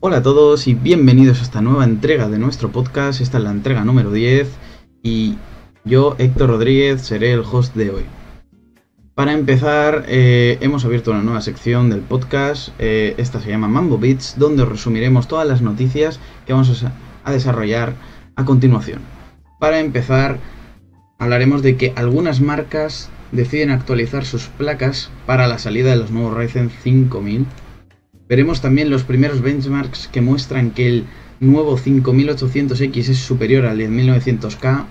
Hola a todos y bienvenidos a esta nueva entrega de nuestro podcast. Esta es la entrega número 10 y yo, Héctor Rodríguez, seré el host de hoy. Para empezar, eh, hemos abierto una nueva sección del podcast. eh, esta se llama Mambo Beats, donde os resumiremos todas las noticias que vamos a, a desarrollar a continuación. Para empezar, hablaremos de que algunas marcas deciden actualizar sus placas para la salida de los nuevos Ryzen 5000. Veremos también los primeros benchmarks que muestran que el nuevo 5800X es superior al 10900K.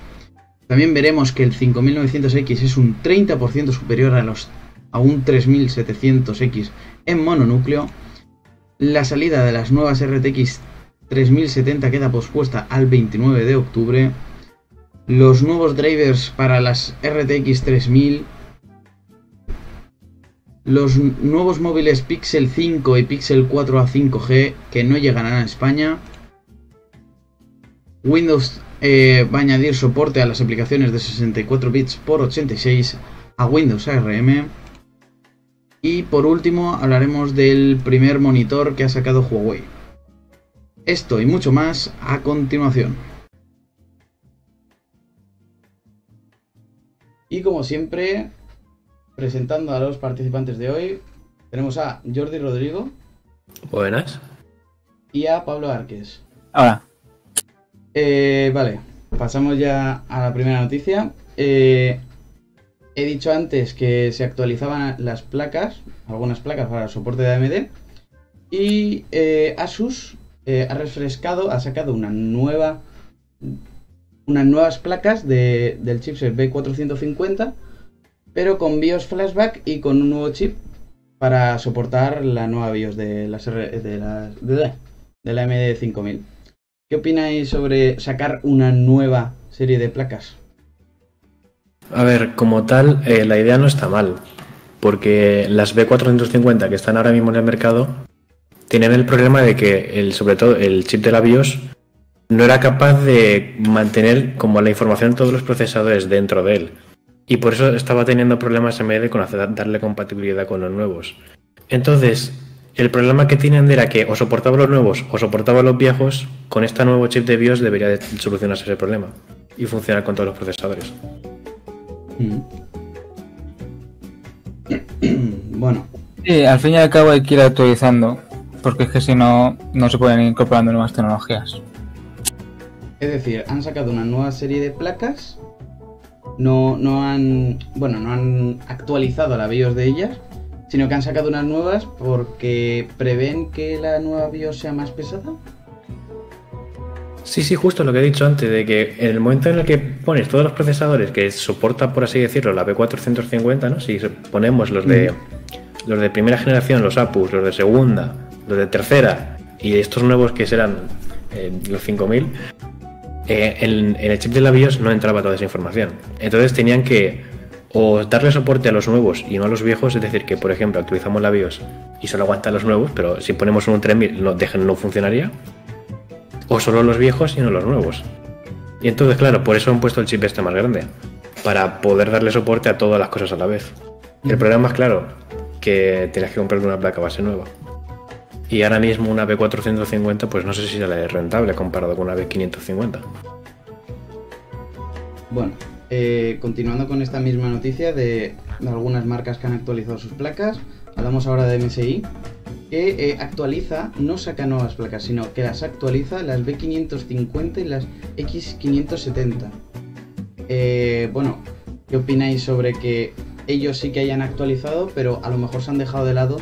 También veremos que el 5900X es un 30% superior a, los, a un 3700X en mononúcleo. La salida de las nuevas RTX 3070 queda pospuesta al 29 de octubre. Los nuevos drivers para las RTX 3000 los nuevos móviles Pixel 5 y Pixel 4 a 5G que no llegarán a España. Windows eh, va a añadir soporte a las aplicaciones de 64 bits por 86 a Windows ARM. Y por último hablaremos del primer monitor que ha sacado Huawei. Esto y mucho más a continuación. Y como siempre, presentando a los participantes de hoy, tenemos a Jordi Rodrigo Buenas. y a Pablo Arques. Ahora, Eh, vale, pasamos ya a la primera noticia. Eh, he dicho antes que se actualizaban las placas, algunas placas para el soporte de AMD. Y eh, Asus eh, ha refrescado, ha sacado una nueva, unas nuevas placas de- del chipset B450, pero con BIOS flashback y con un nuevo chip para soportar la nueva BIOS de, las R- de, la, de la- de la AMD 5000. ¿Qué opináis sobre sacar una nueva serie de placas? A ver, como tal, eh, la idea no está mal, porque las B450 que están ahora mismo en el mercado tienen el problema de que, el, sobre todo, el chip de la BIOS no era capaz de mantener como la información de todos los procesadores dentro de él. Y por eso estaba teniendo problemas en vez de con hacer- darle compatibilidad con los nuevos. Entonces, el problema que tienen era que o soportaba los nuevos o soportaba los viejos, con este nuevo chip de BIOS debería de solucionarse ese problema y funcionar con todos los procesadores. bueno, sí, al fin y al cabo hay que ir actualizando, porque es que si no, no se pueden ir incorporando nuevas tecnologías. es decir, han sacado una nueva serie de placas. No, no han. Bueno, no han actualizado la BIOS de ellas. Sino que han sacado unas nuevas porque prevén que la nueva BIOS sea más pesada. Sí, sí, justo lo que he dicho antes, de que en el momento en el que pones todos los procesadores que soporta, por así decirlo, la B450, ¿no? Si ponemos los de los de primera generación, los APUs, los de segunda, los de tercera y estos nuevos que serán eh, los 5000, eh, en, en el chip de la BIOS no entraba toda esa información. Entonces tenían que o darle soporte a los nuevos y no a los viejos, es decir, que por ejemplo actualizamos la BIOS y solo aguanta los nuevos, pero si ponemos un 3000 no, dejen, no funcionaría o solo los viejos y no los nuevos. Y entonces, claro, por eso han puesto el chip este más grande, para poder darle soporte a todas las cosas a la vez. El problema es, claro, que tienes que comprar una placa base nueva. Y ahora mismo una B450, pues no sé si sale rentable comparado con una B550. Bueno, eh, continuando con esta misma noticia de, de algunas marcas que han actualizado sus placas, hablamos ahora de MSI, que eh, actualiza, no saca nuevas placas, sino que las actualiza las B550 y las X570. Eh, bueno, ¿qué opináis sobre que ellos sí que hayan actualizado, pero a lo mejor se han dejado de lado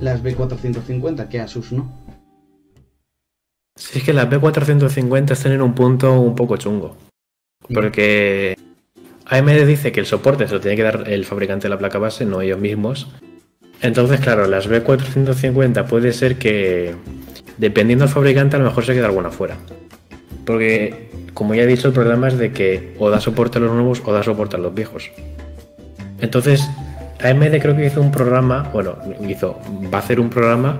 las B450, que Asus no? Si es que la B450 están en un punto un poco chungo. Porque AMD dice que el soporte se lo tiene que dar el fabricante de la placa base, no ellos mismos. Entonces, claro, las B450 puede ser que, dependiendo del fabricante, a lo mejor se queda alguna fuera. Porque, como ya he dicho, el problema es de que o da soporte a los nuevos o da soporte a los viejos. Entonces, AMD creo que hizo un programa, bueno, hizo, va a hacer un programa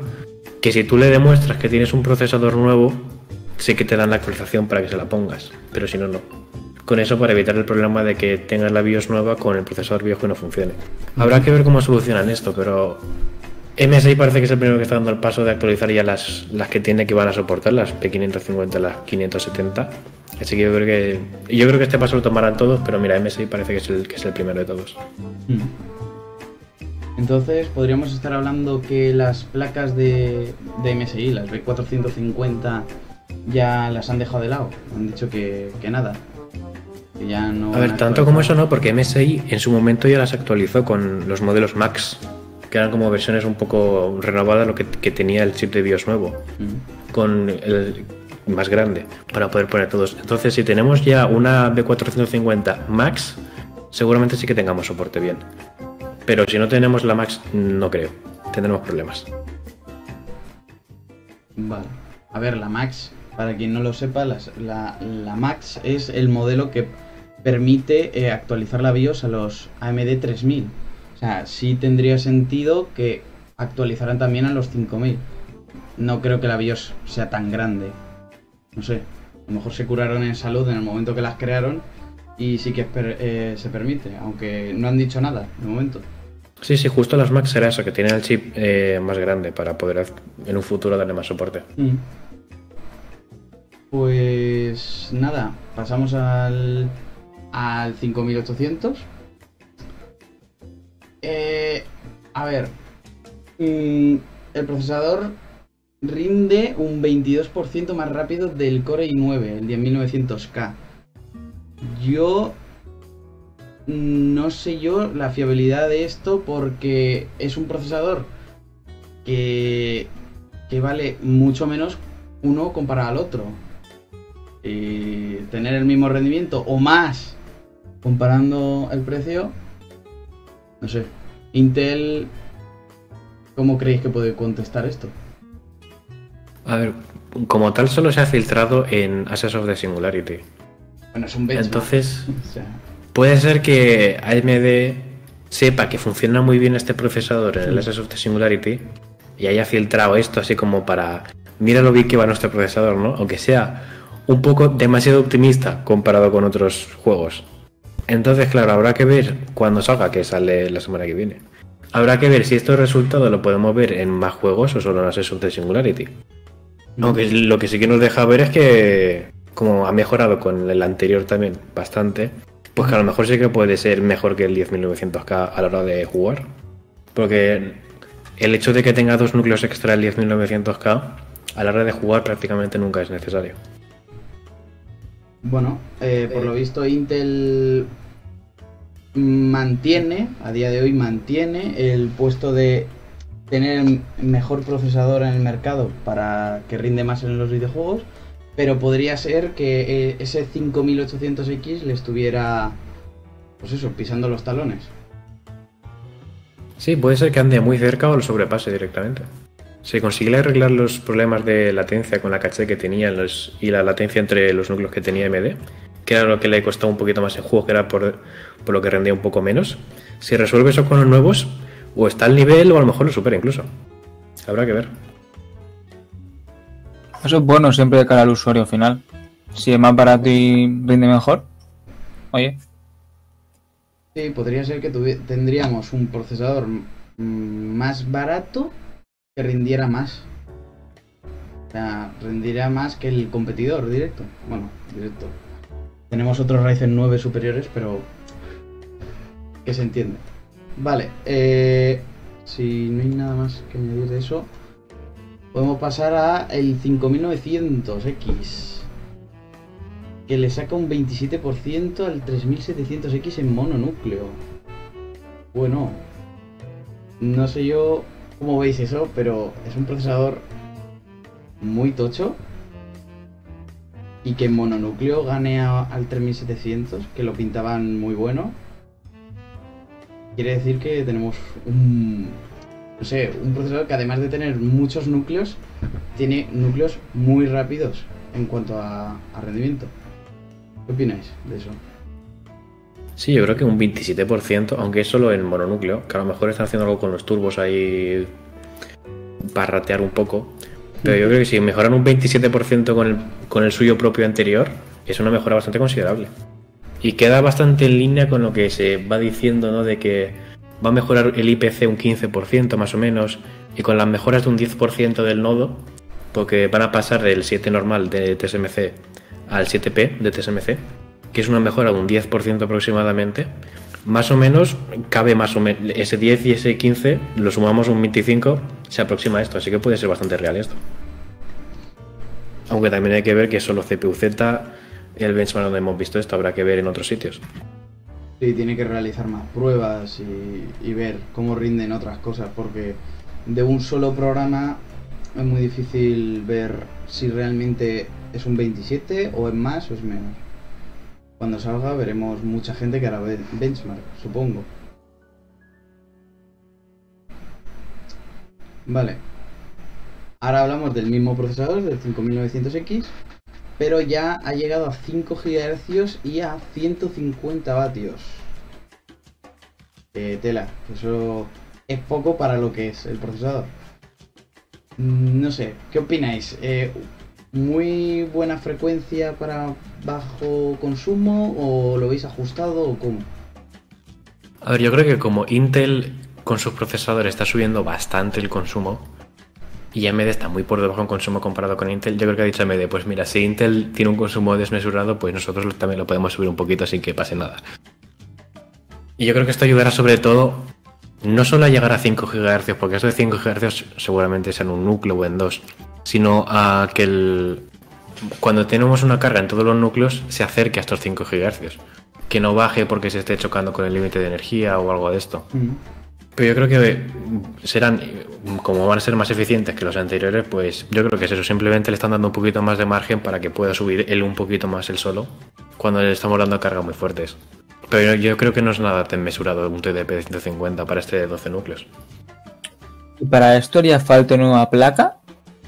que si tú le demuestras que tienes un procesador nuevo, sí que te dan la actualización para que se la pongas, pero si no, no. Con eso para evitar el problema de que tengas la BIOS nueva con el procesador viejo y no funcione. Habrá que ver cómo solucionan esto, pero MSI parece que es el primero que está dando el paso de actualizar ya las, las que tiene que van a soportar, las P550, las 570. Así que yo creo que yo creo que este paso lo tomarán todos, pero mira, MSI parece que es el, que es el primero de todos. Mm. Entonces podríamos estar hablando que las placas de, de MSI, las B450, ya las han dejado de lado. Han dicho que, que nada. Que ya no. A ver, tanto como eso no, porque MSI en su momento ya las actualizó con los modelos Max, que eran como versiones un poco renovadas lo que, que tenía el chip de BIOS nuevo, Mm. con el más grande, para poder poner todos. Entonces, si tenemos ya una B450 Max, seguramente sí que tengamos soporte bien. Pero si no tenemos la Max, no creo. Tendremos problemas. Vale. A ver, la Max, para quien no lo sepa, la, Max es el modelo que permite eh, actualizar la BIOS a los AMD 3000. O sea, sí tendría sentido que actualizaran también a los 5000. No creo que la BIOS sea tan grande. No sé. A lo mejor se curaron en salud en el momento que las crearon y sí que eh, se permite, aunque no han dicho nada de momento. Sí, sí, justo las Max era eso, que tienen el chip eh, más grande para poder en un futuro darle más soporte. Mm. Pues nada, pasamos al, al 5800. Eh, a ver, mm, el procesador rinde un 22% más rápido del Core i9, el 10900K. Yo no sé yo la fiabilidad de esto porque es un procesador que, que vale mucho menos uno comparado al otro. Y tener el mismo rendimiento o más comparando el precio, no sé. Intel, ¿cómo creéis que puede contestar esto? A ver, como tal solo se ha filtrado en Access of the Singularity. Bueno, es un benchmark. Entonces, O sea, puede ser que AMD sepa que funciona muy bien este procesador en el Access of the Singularity y haya filtrado esto así como para mira lo bien que va nuestro procesador, ¿no? Aunque sea un poco demasiado optimista comparado con otros juegos. Entonces, claro, habrá que ver cuando salga, que sale la semana que viene. Habrá que ver si estos resultados lo podemos ver en más juegos o solo en of the Singularity. Aunque lo que sí que nos deja ver es que, como ha mejorado con el anterior también bastante, pues que a lo mejor sí que puede ser mejor que el 10900K a la hora de jugar. Porque el hecho de que tenga dos núcleos extra el 10900K a la hora de jugar prácticamente nunca es necesario. Bueno, eh, por lo visto Intel mantiene, a día de hoy mantiene el puesto de tener el mejor procesador en el mercado para que rinde más en los videojuegos, pero podría ser que eh, ese 5800X le estuviera, pues eso, pisando los talones. Sí, puede ser que ande muy cerca o lo sobrepase directamente. Si consigue arreglar los problemas de latencia con la caché que tenía y la latencia entre los núcleos que tenía AMD, que era lo que le costaba un poquito más en juego, que era por, por lo que rendía un poco menos. Si resuelve eso con los nuevos, o está al nivel o a lo mejor lo supera incluso. Habrá que ver. Eso es bueno siempre de cara al usuario final. Si es más barato y rinde mejor, oye, Sí, podría ser que tendríamos un procesador más barato que rindiera más. O sea, rendiría más que el competidor directo. Bueno, directo. Tenemos otros Ryzen 9 superiores, pero que se entiende. Vale, eh, si no hay nada más que añadir de eso, podemos pasar a el 5900X que le saca un 27% al 3700X en mononúcleo. Bueno, no sé yo cómo veis eso, pero es un procesador muy tocho. Y que en mononúcleo gane a- al 3700, que lo pintaban muy bueno. Quiere decir que tenemos un, no sé, un procesador que además de tener muchos núcleos, tiene núcleos muy rápidos en cuanto a, rendimiento. ¿Qué opináis de eso? Sí, yo creo que un 27%, aunque es solo en mononúcleo, que a lo mejor están haciendo algo con los turbos ahí para ratear un poco. Pero yo creo que si mejoran un 27% con el, con el suyo propio anterior, es una mejora bastante considerable. Y queda bastante en línea con lo que se va diciendo, ¿no? De que va a mejorar el IPC un 15% más o menos, y con las mejoras de un 10% del nodo, porque van a pasar del 7 normal de TSMC al 7P de TSMC, que es una mejora de un 10% aproximadamente, más o menos cabe más o menos ese 10 y ese 15, lo sumamos un 25, se aproxima a esto, así que puede ser bastante real esto. Aunque también hay que ver que solo CPU-Z, el benchmark donde hemos visto esto, habrá que ver en otros sitios. Sí, tiene que realizar más pruebas y, ver cómo rinden otras cosas, porque de un solo programa es muy difícil ver si realmente es un 27 o es más o es menos. Cuando salga veremos mucha gente que hará ben- benchmark, supongo. Vale. Ahora hablamos del mismo procesador, del 5900X, pero ya ha llegado a 5 GHz y a 150 vatios. Eh, tela, eso es poco para lo que es el procesador. Mm, No sé, ¿qué opináis? Eh, ¿Muy buena frecuencia para bajo consumo o lo veis ajustado o cómo? A ver, yo creo que como Intel con sus procesadores está subiendo bastante el consumo y AMD está muy por debajo en consumo comparado con Intel, yo creo que ha dicho AMD, pues mira, si Intel tiene un consumo desmesurado, pues nosotros también lo podemos subir un poquito sin que pase nada. Y yo creo que esto ayudará sobre todo no solo a llegar a 5 GHz, porque eso de 5 GHz seguramente sea en un núcleo o en dos, sino a que el, cuando tenemos una carga en todos los núcleos se acerque a estos 5 GHz. Que no baje porque se esté chocando con el límite de energía o algo de esto. Pero yo creo que mm, serán, mm, como van a ser más eficientes que los anteriores, pues yo creo que es eso. Simplemente le están dando un poquito más de margen para que pueda subir él un poquito más el solo cuando le estamos dando cargas muy fuertes. Pero yo, yo creo que no es nada tan mesurado un TDP de 150 para este de 12 núcleos. ¿Y para esto haría falta una nueva placa?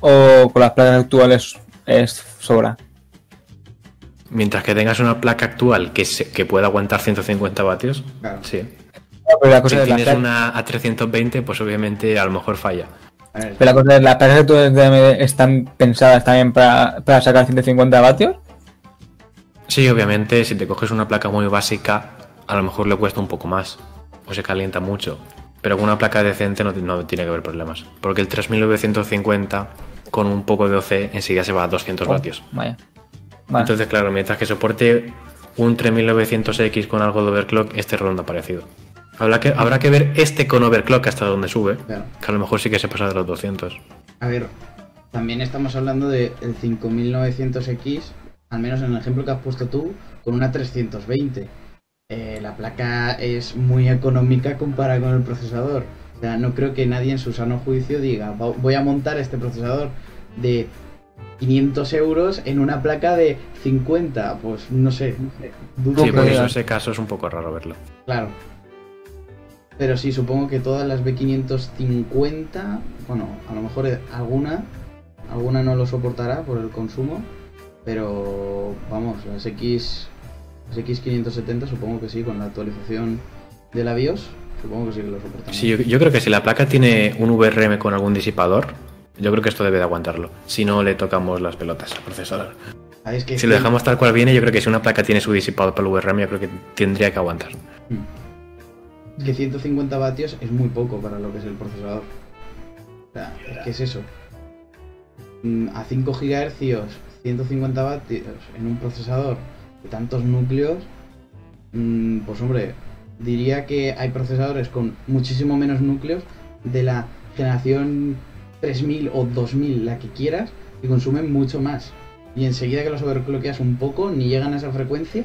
¿O con las placas actuales es sobra? Mientras que tengas una placa actual que, se- que pueda aguantar 150 vatios, Claro. sí. Pero la Si de tienes una a 320, pues obviamente a lo mejor falla. Ver, pero la cosa es, ¿las placas de AMD están pensadas también para, para sacar 150 vatios? Sí, obviamente, si te coges una placa muy básica, a lo mejor le cuesta un poco más o se calienta mucho. Pero con una placa decente no, no tiene que haber problemas. Porque el 3950 con un poco de OC enseguida se va a 200 vatios. Vaya. Vale. Entonces, claro, mientras que soporte un 3900X con algo de overclock, este ronda parecido. Habrá que, habrá que ver este con overclock hasta donde sube, Claro. que a lo mejor sí que se pasa de los 200. A ver, también estamos hablando del 5900X, al menos en el ejemplo que has puesto tú, con una 320. Eh, la placa es muy económica comparada con el procesador. O sea, no creo que nadie en su sano juicio diga, "Va- voy a montar este procesador de 500 euros en una placa de 50. Pues no sé, dudo Sí, que- por eso ese caso es un poco raro verlo. Claro. Pero sí, supongo que todas las B550, bueno, a lo mejor eh, alguna, alguna no lo soportará por el consumo, pero vamos, las X, las X570 supongo que sí, con la actualización de la BIOS, supongo que sí que lo soportará. Sí, yo, yo creo que si la placa tiene un VRM con algún disipador, yo creo que esto debe de aguantarlo. Si no le tocamos las pelotas al procesador. Ah, es que Si lo dejamos tal cual viene, yo creo que si una placa tiene su disipador para el VRM, yo creo que tendría que aguantar. Es que 150 vatios es muy poco para lo que es el procesador. O sea, es que es eso. Mm, A 5 GHz, 150 vatios en un procesador de tantos núcleos, mm, pues hombre, diría que hay procesadores con muchísimo menos núcleos de la generación 3000 o 2000, la que quieras, y consumen mucho más. Y enseguida que los overclockeas un poco, ni llegan a esa frecuencia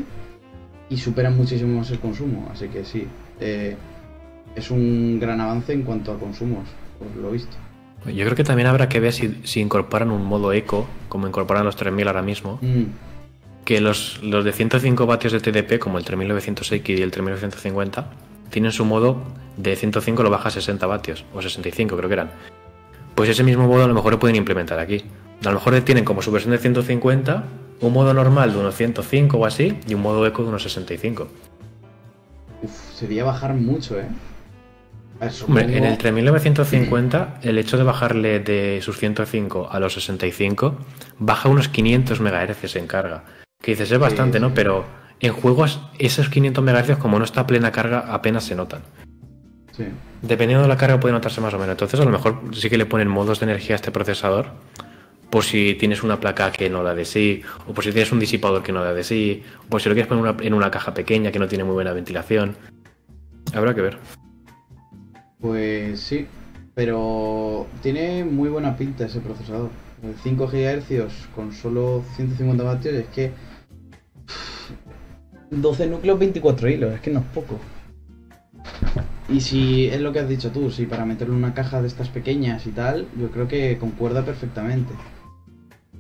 y superan muchísimo más el consumo. Así que sí, eh, es un gran avance en cuanto a consumos, por lo visto. Yo creo que también habrá que ver si, si incorporan un modo eco, como incorporan los 3000 ahora mismo, Mm, que los, los de 105 vatios de TDP, como el 3900X y el 3950, tienen su modo de 105 lo baja a 60 vatios, o 65 creo que eran. Pues ese mismo modo a lo mejor lo pueden implementar aquí. A lo mejor tienen como su versión de 150 un modo normal de unos 105 o así y un modo eco de unos 65. Uf, sería bajar mucho, ¿eh? Hombre, en el 3950 el hecho de bajarle de sus 105 a los 65 baja unos 500 MHz en carga. Que dices, es bastante, sí. ¿no? Pero en juegos esos 500 MHz como no está a plena carga apenas se notan. Sí. Dependiendo de la carga puede notarse más o menos. Entonces a lo mejor sí que le ponen modos de energía a este procesador por si tienes una placa que no da de sí, o por si tienes un disipador que no da de sí, o por si lo quieres poner una- en una caja pequeña que no tiene muy buena ventilación. Habrá que ver. Pues sí, pero tiene muy buena pinta ese procesador. El 5 GHz con solo 150 vatios es que 12 núcleos, 24 hilos, es que no es poco. Y si es lo que has dicho tú, si para meterlo en una caja de estas pequeñas y tal, yo creo que concuerda perfectamente.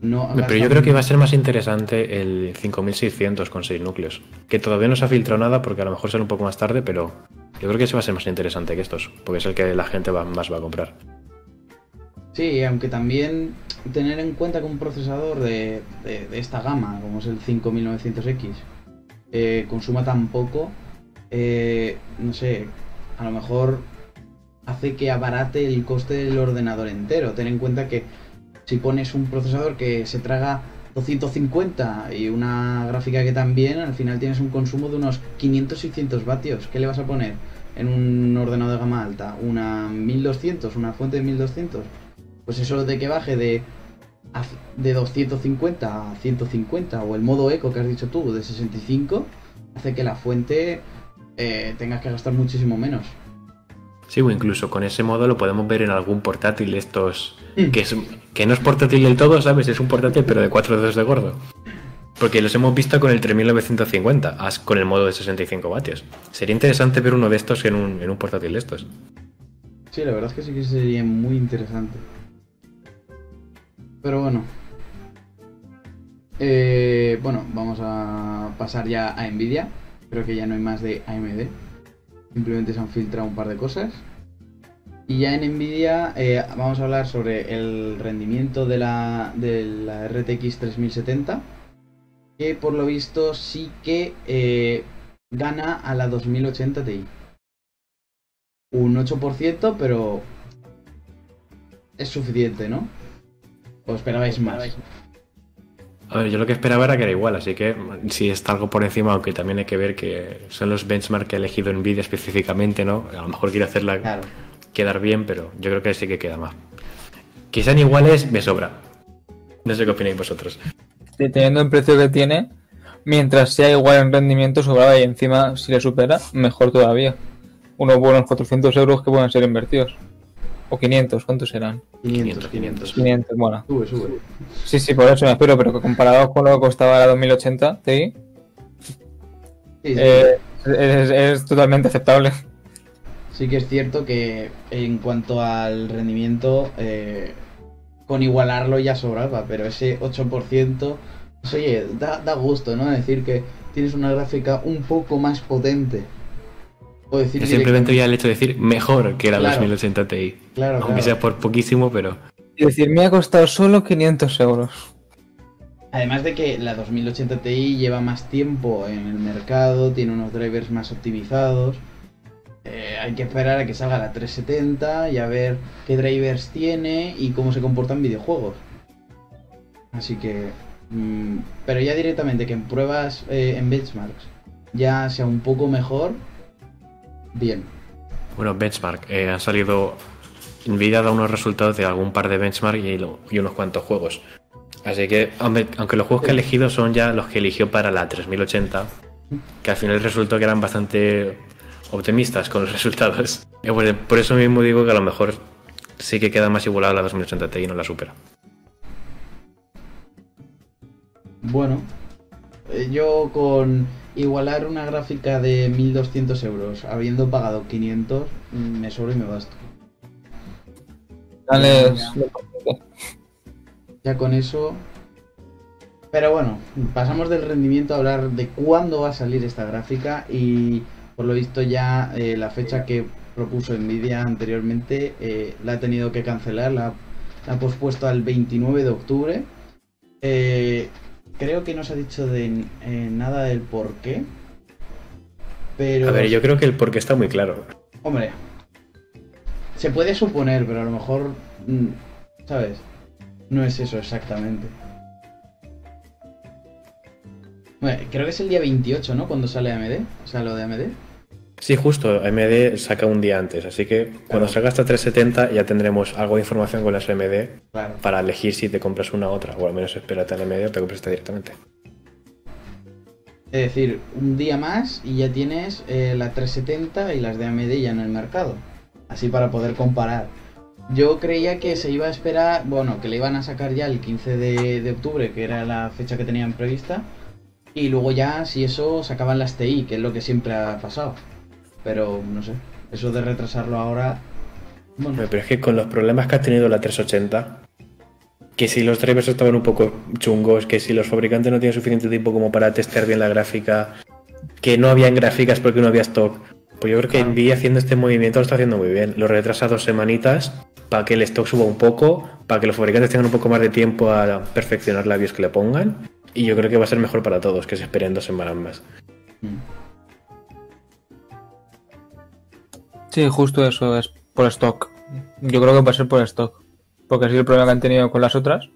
No Pero yo creo que va a ser más interesante el 5600 con 6 núcleos. Que todavía no se ha filtrado nada porque a lo mejor será un poco más tarde, pero yo creo que ese va a ser más interesante que estos. Porque es el que la gente va- más va a comprar. Sí, aunque también tener en cuenta que un procesador de, de- de esta gama, como es el 5900X, eh, consuma tan poco, eh, no sé, a lo mejor hace que abarate el coste del ordenador entero. Ten en cuenta que si pones un procesador que se traga 250 y una gráfica que también, al final tienes un consumo de unos 500-600 vatios. ¿Qué le vas a poner en un ordenador de gama alta? ¿Una 1200? ¿Una fuente de 1200? Pues eso de que baje de, de 250 a 150 o el modo eco que has dicho tú de 65 hace que la fuente eh, tengas que gastar muchísimo menos. Sí, o incluso con ese modo lo podemos ver en algún portátil estos. Mm. Que, es, que no es portátil del todo, ¿sabes? Es un portátil, pero de 4 dedos de gordo. Porque los hemos visto con el 3950, as- con el modo de 65 vatios. Sería interesante ver uno de estos en un, en un portátil de estos. Sí, la verdad es que sí que sería muy interesante. Pero bueno. Eh, bueno, vamos a pasar ya a Nvidia. Creo que ya no hay más de AMD. Simplemente se han filtrado un par de cosas. Y ya en Nvidia eh, vamos a hablar sobre el rendimiento de la, de la RTX 3070. Que por lo visto sí que eh, gana a la 2080 Ti un 8%, pero es suficiente, ¿no? ¿O esperabais más? A ver, yo lo que esperaba era que era igual, así que si está algo por encima, aunque también hay que ver que son los benchmarks que ha elegido Nvidia específicamente, ¿no? A lo mejor quiere hacerla Claro. quedar bien, pero yo creo que sí que queda más. Que sean iguales, me sobra. No sé qué opináis vosotros. Sí, teniendo el precio que tiene, mientras sea igual en rendimiento, sobraba y encima, si le supera, mejor todavía. Unos buenos 400 euros que pueden ser invertidos. O 500, ¿cuántos serán? 500, 500. 500, bueno. Sube, sube. Sí, sí, por eso me espero, pero que comparado con lo que costaba la 2080 Ti, Sí, sí. eh, es, es totalmente aceptable. Sí que es cierto que en cuanto al rendimiento, eh, con igualarlo ya sobraba, pero ese 8%, pues oye, da, da gusto, ¿no? Decir que tienes una gráfica un poco más potente. Decir Es simplemente ya el hecho de decir mejor que la Claro. 2080 Ti. Claro, Aunque claro. sea por poquísimo, pero Es decir, me ha costado solo 500 euros. Además de que la 2080 Ti lleva más tiempo en el mercado, tiene unos drivers más optimizados. Eh, hay que esperar a que salga la 370 y a ver qué drivers tiene y cómo se comporta en videojuegos. Así que... mm, pero ya directamente que en pruebas, eh, en benchmarks, ya sea un poco mejor, bien. bueno, benchmark. eh, han salido. Nvidia ha dado unos resultados de algún par de benchmark y, lo- y unos cuantos juegos. Así que, aunque los juegos que ha elegido son ya los que eligió para la 3080, que al final resultó que eran bastante optimistas con los resultados. Y pues, por eso mismo digo que a lo mejor sí que queda más igualada la 2080 Ti y no la supera. Bueno, eh, yo con igualar una gráfica de 1200 euros, habiendo pagado 500, mm, me sobra y me basto. Dale, Ya con eso. Pero bueno, pasamos del rendimiento a hablar de cuándo va a salir esta gráfica y por lo visto ya eh, la fecha que propuso Nvidia anteriormente eh, la ha tenido que cancelar, la, la ha pospuesto al 29 de octubre. Eh, creo que no se ha dicho de eh, nada del por qué. Pero... A ver, yo creo que el porqué está muy claro. Hombre, se puede suponer, pero a lo mejor, mm, ¿sabes? No es eso exactamente. Bueno, creo que es el día 28, ¿no? Cuando sale AMD, o sea, lo de AMD. Sí, justo, AMD saca un día antes, así que cuando salga hasta 370 ya tendremos algo de información con las AMD Claro. para elegir si te compras una u otra, o al menos espérate a la AMD o te compras esta directamente. Es decir, un día más y ya tienes eh, la 370 y las de AMD ya en el mercado. Así para poder comparar. Yo creía que se iba a esperar, bueno, que le iban a sacar ya el 15 de, de octubre, que era la fecha que tenían prevista. Y luego ya, si eso, sacaban las TI, que es lo que siempre ha pasado. Pero, no sé, eso de retrasarlo ahora... Bueno, Pero es que con los problemas que ha tenido la 380, que si los drivers estaban un poco chungos, que si los fabricantes no tienen suficiente tiempo como para testear bien la gráfica, que no habían gráficas porque no había stock, pues yo creo que. Nvidia haciendo este movimiento lo está haciendo muy bien. Lo retrasa dos semanitas para que el stock suba un poco, para que los fabricantes tengan un poco más de tiempo a perfeccionar la BIOS que le pongan. Y yo creo que va a ser mejor para todos que se esperen dos semanas más. mm. Sí, justo eso es por stock. Yo creo que va a ser por stock. Porque así el problema que han tenido con las otras.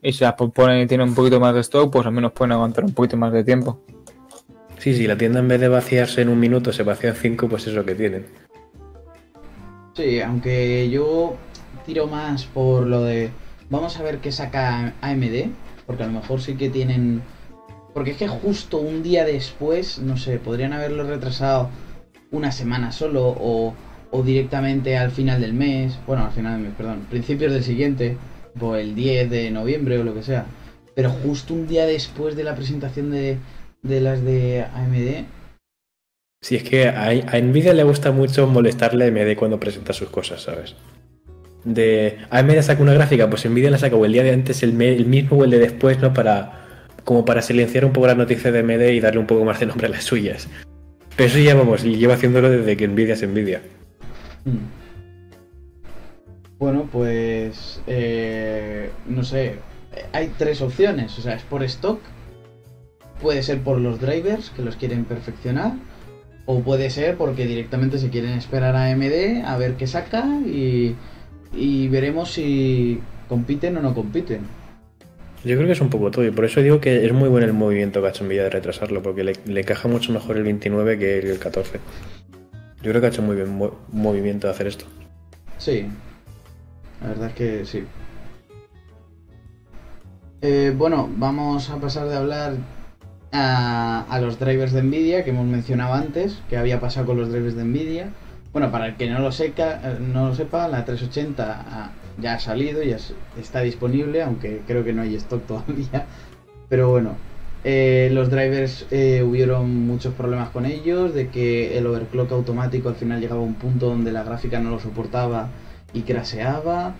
Y si las ponen y tienen un poquito más de stock, pues al menos pueden aguantar un poquito más de tiempo. Sí, sí, la tienda en vez de vaciarse en un minuto se vacía en cinco, pues es lo que tienen. Sí, aunque yo tiro más por lo de. Vamos a ver qué saca AMD. Porque a lo mejor sí que tienen. Porque es que justo un día después, no sé, podrían haberlo retrasado una semana solo o, o directamente al final del mes. Bueno, al final del mes, perdón. Principios del siguiente. O el 10 de noviembre o lo que sea. Pero justo un día después de la presentación de, de las de AMD. Si es que a, a Nvidia le gusta mucho molestarle a AMD cuando presenta sus cosas, ¿sabes? De AMD saca una gráfica, pues Nvidia la saca o el día de antes, el, el mismo o el de después, ¿no? Para como para silenciar un poco la noticia de AMD y darle un poco más de nombre a las suyas. Pero eso ya vamos, lleva haciéndolo desde que Nvidia es Nvidia. Mm. Bueno, pues eh, no sé, hay tres opciones, o sea, es por stock, puede ser por los drivers que los quieren perfeccionar, o puede ser porque directamente se quieren esperar a AMD a ver qué saca y, y veremos si compiten o no compiten. Yo creo que es un poco todo, y por eso digo que es muy bueno el movimiento que ha hecho Nvidia de retrasarlo, porque le, le mucho mejor el 29 que el 14. Yo creo que ha hecho muy bien mo- movimiento de hacer esto. Sí, la verdad es que sí. Eh, bueno, vamos a pasar de hablar a, a los drivers de Nvidia que hemos mencionado antes, que había pasado con los drivers de Nvidia. Bueno, para el que no lo, seca, eh, no lo sepa, la 380 ha- ya ha salido, ya es- está disponible, aunque creo que no hay stock todavía. Pero bueno, eh, los drivers eh, hubieron muchos problemas con ellos, de que el overclock automático al final llegaba a un punto donde la gráfica no lo soportaba y craseaba.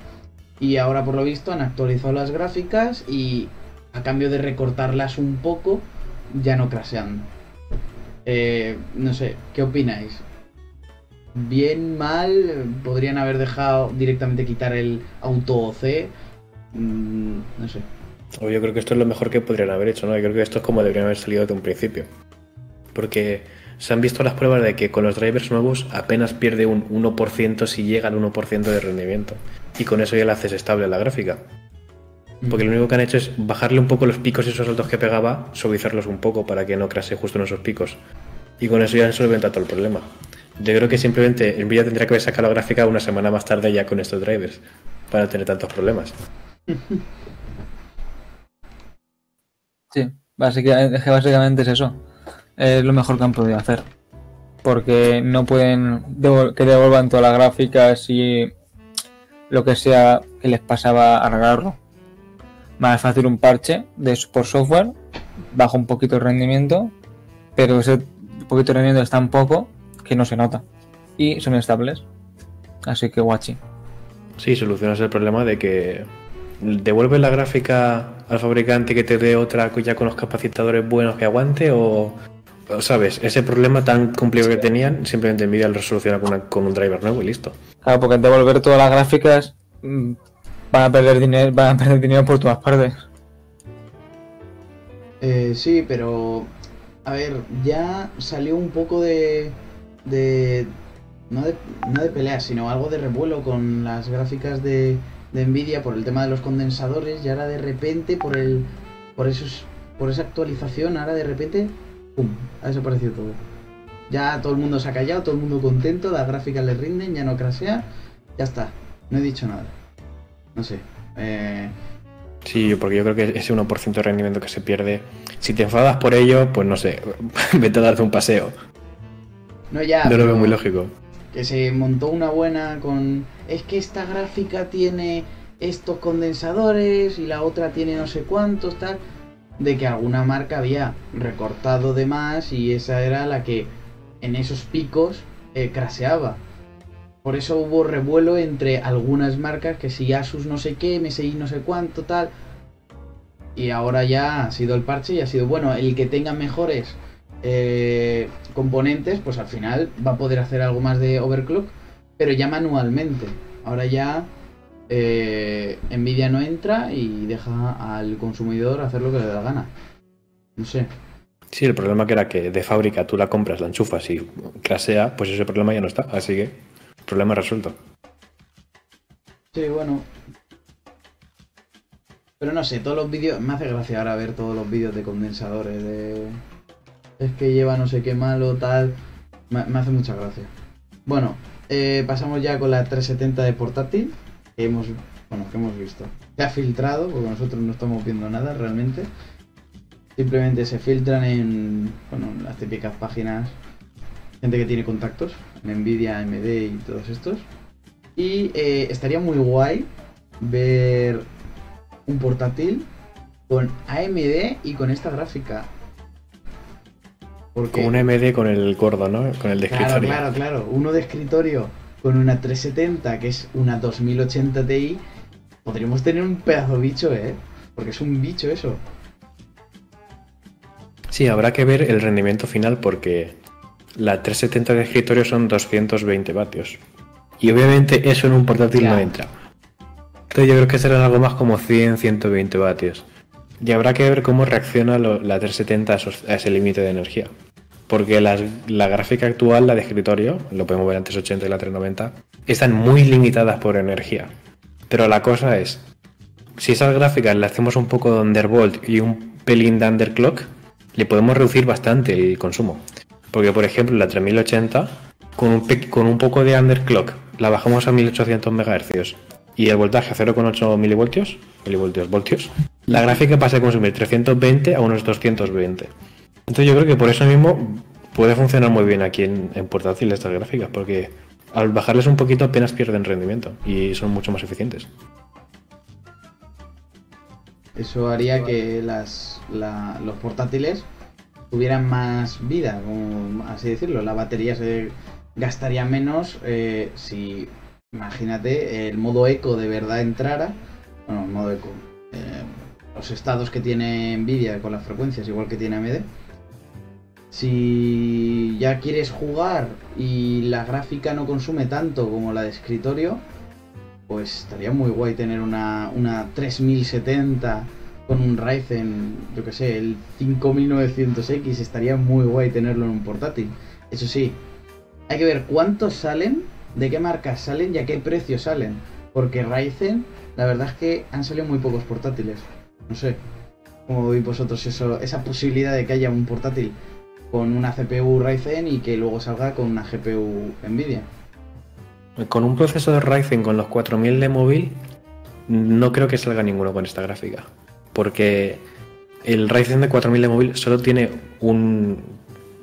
Y ahora por lo visto han actualizado las gráficas y a cambio de recortarlas un poco, ya no crasean. Eh, no sé, ¿qué opináis? Bien, mal, podrían haber dejado directamente quitar el auto OC. Mm, no sé. O yo creo que esto es lo mejor que podrían haber hecho, ¿no? Yo creo que esto es como deberían haber salido desde un principio. Porque se han visto las pruebas de que con los drivers nuevos apenas pierde un 1% si llega al 1% de rendimiento. Y con eso ya la haces estable a la gráfica. Porque lo único que han hecho es bajarle un poco los picos y esos saltos que pegaba, suavizarlos un poco para que no crase justo en esos picos. Y con eso ya han solventado todo el problema. Yo creo que simplemente Nvidia tendría que haber sacado la gráfica una semana más tarde ya con estos drivers, para no tener tantos problemas. Sí, básicamente, básicamente es eso. Es lo mejor que han podido hacer. Porque no pueden que devuelvan todas las gráficas y lo que sea que les pasaba arreglarlo. Más fácil un parche de, por software, baja un poquito el rendimiento, pero ese poquito de rendimiento es tan poco que no se nota. Y son estables. Así que guachi. Sí, solucionas el problema de que devuelves la gráfica al fabricante que te dé otra ya con los capacitadores buenos que aguante o, o, sabes, ese problema tan complejo que tenían, simplemente Nvidia lo resoluciona con, una- con un driver nuevo y listo. Claro, porque al devolver todas las gráficas mm, van a perder dinero, van a perder dinero por todas partes. Eh, sí, pero a ver, ya salió un poco de, de, no de no de pelea, sino algo de revuelo con las gráficas de, de Nvidia por el tema de los condensadores y ahora de repente por el por esos por esa actualización ahora de repente pum, ha desaparecido todo. Ya todo el mundo se ha callado, todo el mundo contento, las gráficas le rinden, ya no crasea, ya está. No he dicho nada. No sé. Eh, Sí, porque yo creo que ese 1% de rendimiento que se pierde, si te enfadas por ello, pues no sé, vete a darte un paseo. No ya. No lo veo muy lógico. Que se montó una buena con. Es que esta gráfica tiene estos condensadores y la otra tiene no sé cuántos, tal. De que alguna marca había recortado de más y esa era la que en esos picos eh, craseaba. Por eso hubo revuelo entre algunas marcas, que si Asus no sé qué, MSI no sé cuánto, tal. Y ahora ya ha sido el parche y ha sido, bueno, el que tenga mejores eh, componentes, pues al final va a poder hacer algo más de overclock, pero ya manualmente. Ahora ya eh, Nvidia no entra y deja al consumidor hacer lo que le da la gana. No sé. Sí, el problema que era que de fábrica tú la compras, la enchufas y clasea, pues ese problema ya no está. Así que, problema resuelto. Sí, bueno. Pero no sé, todos los vídeos. Me hace gracia ahora ver todos los vídeos de condensadores. De. Es que lleva no sé qué malo, tal. Me, hace mucha gracia. Bueno, eh, pasamos ya con la 370 de portátil. Que hemos. Bueno, que hemos visto. Se ha filtrado, porque nosotros no estamos viendo nada realmente. Simplemente se filtran en. Bueno, en las típicas páginas. Gente que tiene contactos. En Nvidia, AMD y todos estos. Y eh, estaría muy guay ver un portátil con AMD y con esta gráfica. Porque, Como un MD con el gordo, ¿no? Con el de claro, escritorio. claro, claro. Uno de escritorio con una 370 que es una 2080 Ti. Podríamos tener un pedazo bicho, ¿eh? Porque es un bicho eso. Sí, habrá que ver el rendimiento final porque la 370 de escritorio son 220 vatios. Y obviamente eso en un portátil no entra. Entonces yo creo que serán algo más como 100, 120 vatios. Y habrá que ver cómo reacciona la 370 a, a ese límite de energía. Porque las- la gráfica actual, la de escritorio, lo podemos ver antes 80 y la 390, están muy limitadas por energía. Pero la cosa es, si esas gráficas le hacemos un poco de undervolt y un pelín de underclock, le podemos reducir bastante el consumo. Porque, por ejemplo, la 3080, con un, con un poco de underclock, la bajamos a 1800 MHz y el voltaje a 0,8 milivoltios, milivoltios, voltios, la gráfica pasa a consumir 320 a unos 220. Entonces yo creo que por eso mismo puede funcionar muy bien aquí en, en portátiles estas gráficas, porque al bajarles un poquito apenas pierden rendimiento y son mucho más eficientes. Eso haría que las, la- los portátiles tuvieran más vida, como así decirlo. La batería se gastaría menos eh, si, imagínate, el modo eco de verdad entrara. Bueno, modo eco. eh, los estados que tiene Nvidia con las frecuencias, igual que tiene AMD. Si ya quieres jugar y la gráfica no consume tanto como la de escritorio, pues estaría muy guay tener una, una 3070 con un Ryzen, yo que sé, el 5900X, estaría muy guay tenerlo en un portátil. Eso sí, hay que ver cuántos salen, de qué marcas salen y a qué precio salen. Porque Ryzen, la verdad es que han salido muy pocos portátiles. No sé, cómo veis vosotros eso, esa posibilidad de que haya un portátil con una CPU Ryzen y que luego salga con una GPU Nvidia. Con un procesador Ryzen con los 4000 de móvil, no creo que salga ninguno con esta gráfica. Porque el Ryzen de 4000 de móvil solo tiene un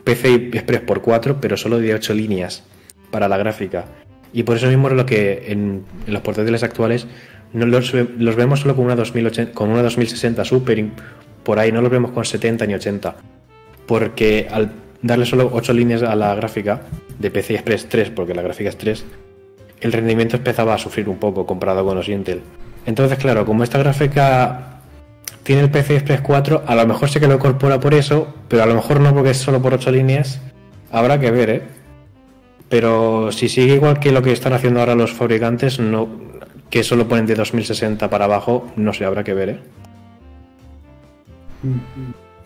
PCI Express por 4, pero solo de 8 líneas para la gráfica. Y por eso mismo es lo que en, en los portátiles actuales no los, ve- los vemos solo con una, 2080, con una 2060 Super, por ahí no los vemos con 70 ni 80. Porque al darle solo 8 líneas a la gráfica de PCI Express 3, porque la gráfica es 3, el rendimiento empezaba a sufrir un poco comparado con los Intel. Entonces, claro, como esta gráfica tiene el PCI Express 4, a lo mejor sí que lo incorpora por eso, pero a lo mejor no porque es solo por 8 líneas. Habrá que ver, ¿eh? Pero si sigue igual que lo que están haciendo ahora los fabricantes, no, que solo ponen de 2060 para abajo, no sé, habrá que ver, ¿eh?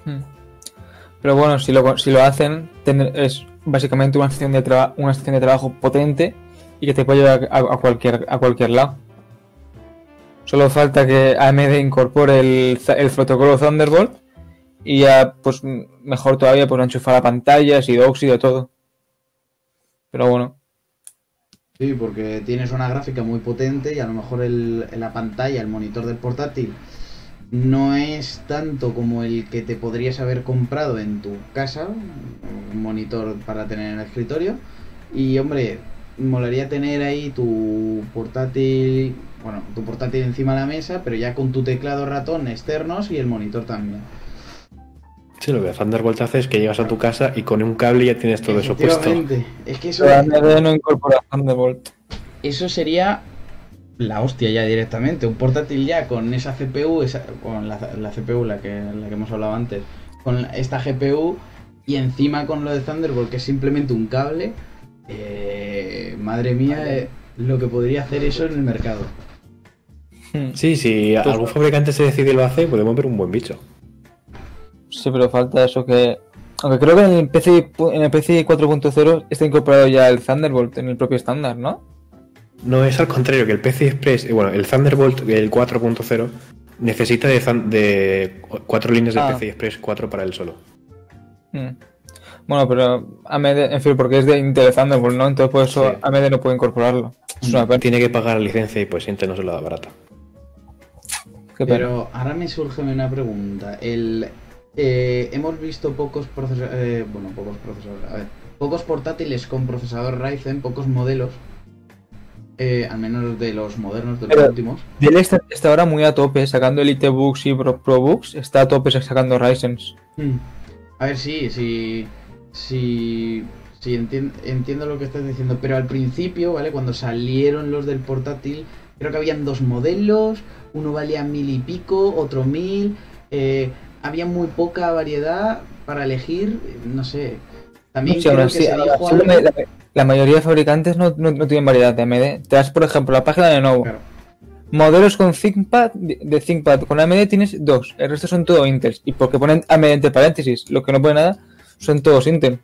Hmm. Pero bueno, si lo, si lo hacen, es básicamente una estación, de una estación de trabajo potente y que te puede llevar a, cualquier, a cualquier lado. Solo falta que AMD incorpore el, el protocolo Thunderbolt y ya, pues mejor todavía, pues enchufar a pantallas y óxido, todo. Pero bueno, Sí, porque tienes una gráfica muy potente y a lo mejor el, la pantalla, el monitor del portátil, no es tanto como el que te podrías haber comprado en tu casa, un monitor para tener en el escritorio. Y hombre, molaría tener ahí tu portátil, bueno, tu portátil encima de la mesa, pero ya con tu teclado ratón externos y el monitor también. Sí, lo que Thunderbolt hace es que llegas a tu casa y con un cable ya tienes todo eso puesto. Es que eso, pero no incorpora Thunderbolt. eso sería la hostia ya directamente. Un portátil ya con esa CPU, esa, con la, la CPU, la que, la que hemos hablado antes, con esta GPU y encima con lo de Thunderbolt, que es simplemente un cable. eh, madre mía, eh, lo que podría hacer eso en el mercado. Hmm. Sí, si algún fabricante se decide y lo hace, podemos ver un buen bicho. Sí, pero falta eso que. Aunque creo que en el PC, en el PC 4.0 está incorporado ya el Thunderbolt en el propio estándar, ¿no? No es al contrario, que el PC Express, eh, bueno, el Thunderbolt, el 4.0, necesita de, cuatro líneas de Ah. PC Express 4 para él solo. Hmm. Bueno, pero AMD, en fin, porque es de Intel Thunderbolt, ¿no? Entonces por eso Sí. AMD no puede incorporarlo. Es una pena. Tiene que pagar la licencia y pues Intel no se lo da barata. Pero ahora me surge una pregunta. El, eh, hemos visto pocos procesadores, bueno, pocos procesadores, a ver, pocos portátiles con procesador Ryzen, pocos modelos, eh, al menos de los modernos, de los Pero- últimos. Dell está, está ahora muy a tope, sacando EliteBooks y Pro- está a tope sacando Ryzen. Hmm. A ver, sí, sí, sí, sí entien- entiendo lo que estás diciendo, pero al principio, ¿vale? Cuando salieron los del portátil, creo que habían dos modelos, uno valía mil y pico, otro mil, eh, había muy poca variedad para elegir, no sé. También creo que se dijo algo- la, la- la mayoría de fabricantes no, no- no tienen variedad de AMD. Te das, por ejemplo, la página de Lenovo. Claro. Modelos con ThinkPad, de, ThinkPad con AMD tienes dos, el resto son todo Intel. Y porque ponen AMD entre paréntesis, lo que no pone nada, son todos Intel.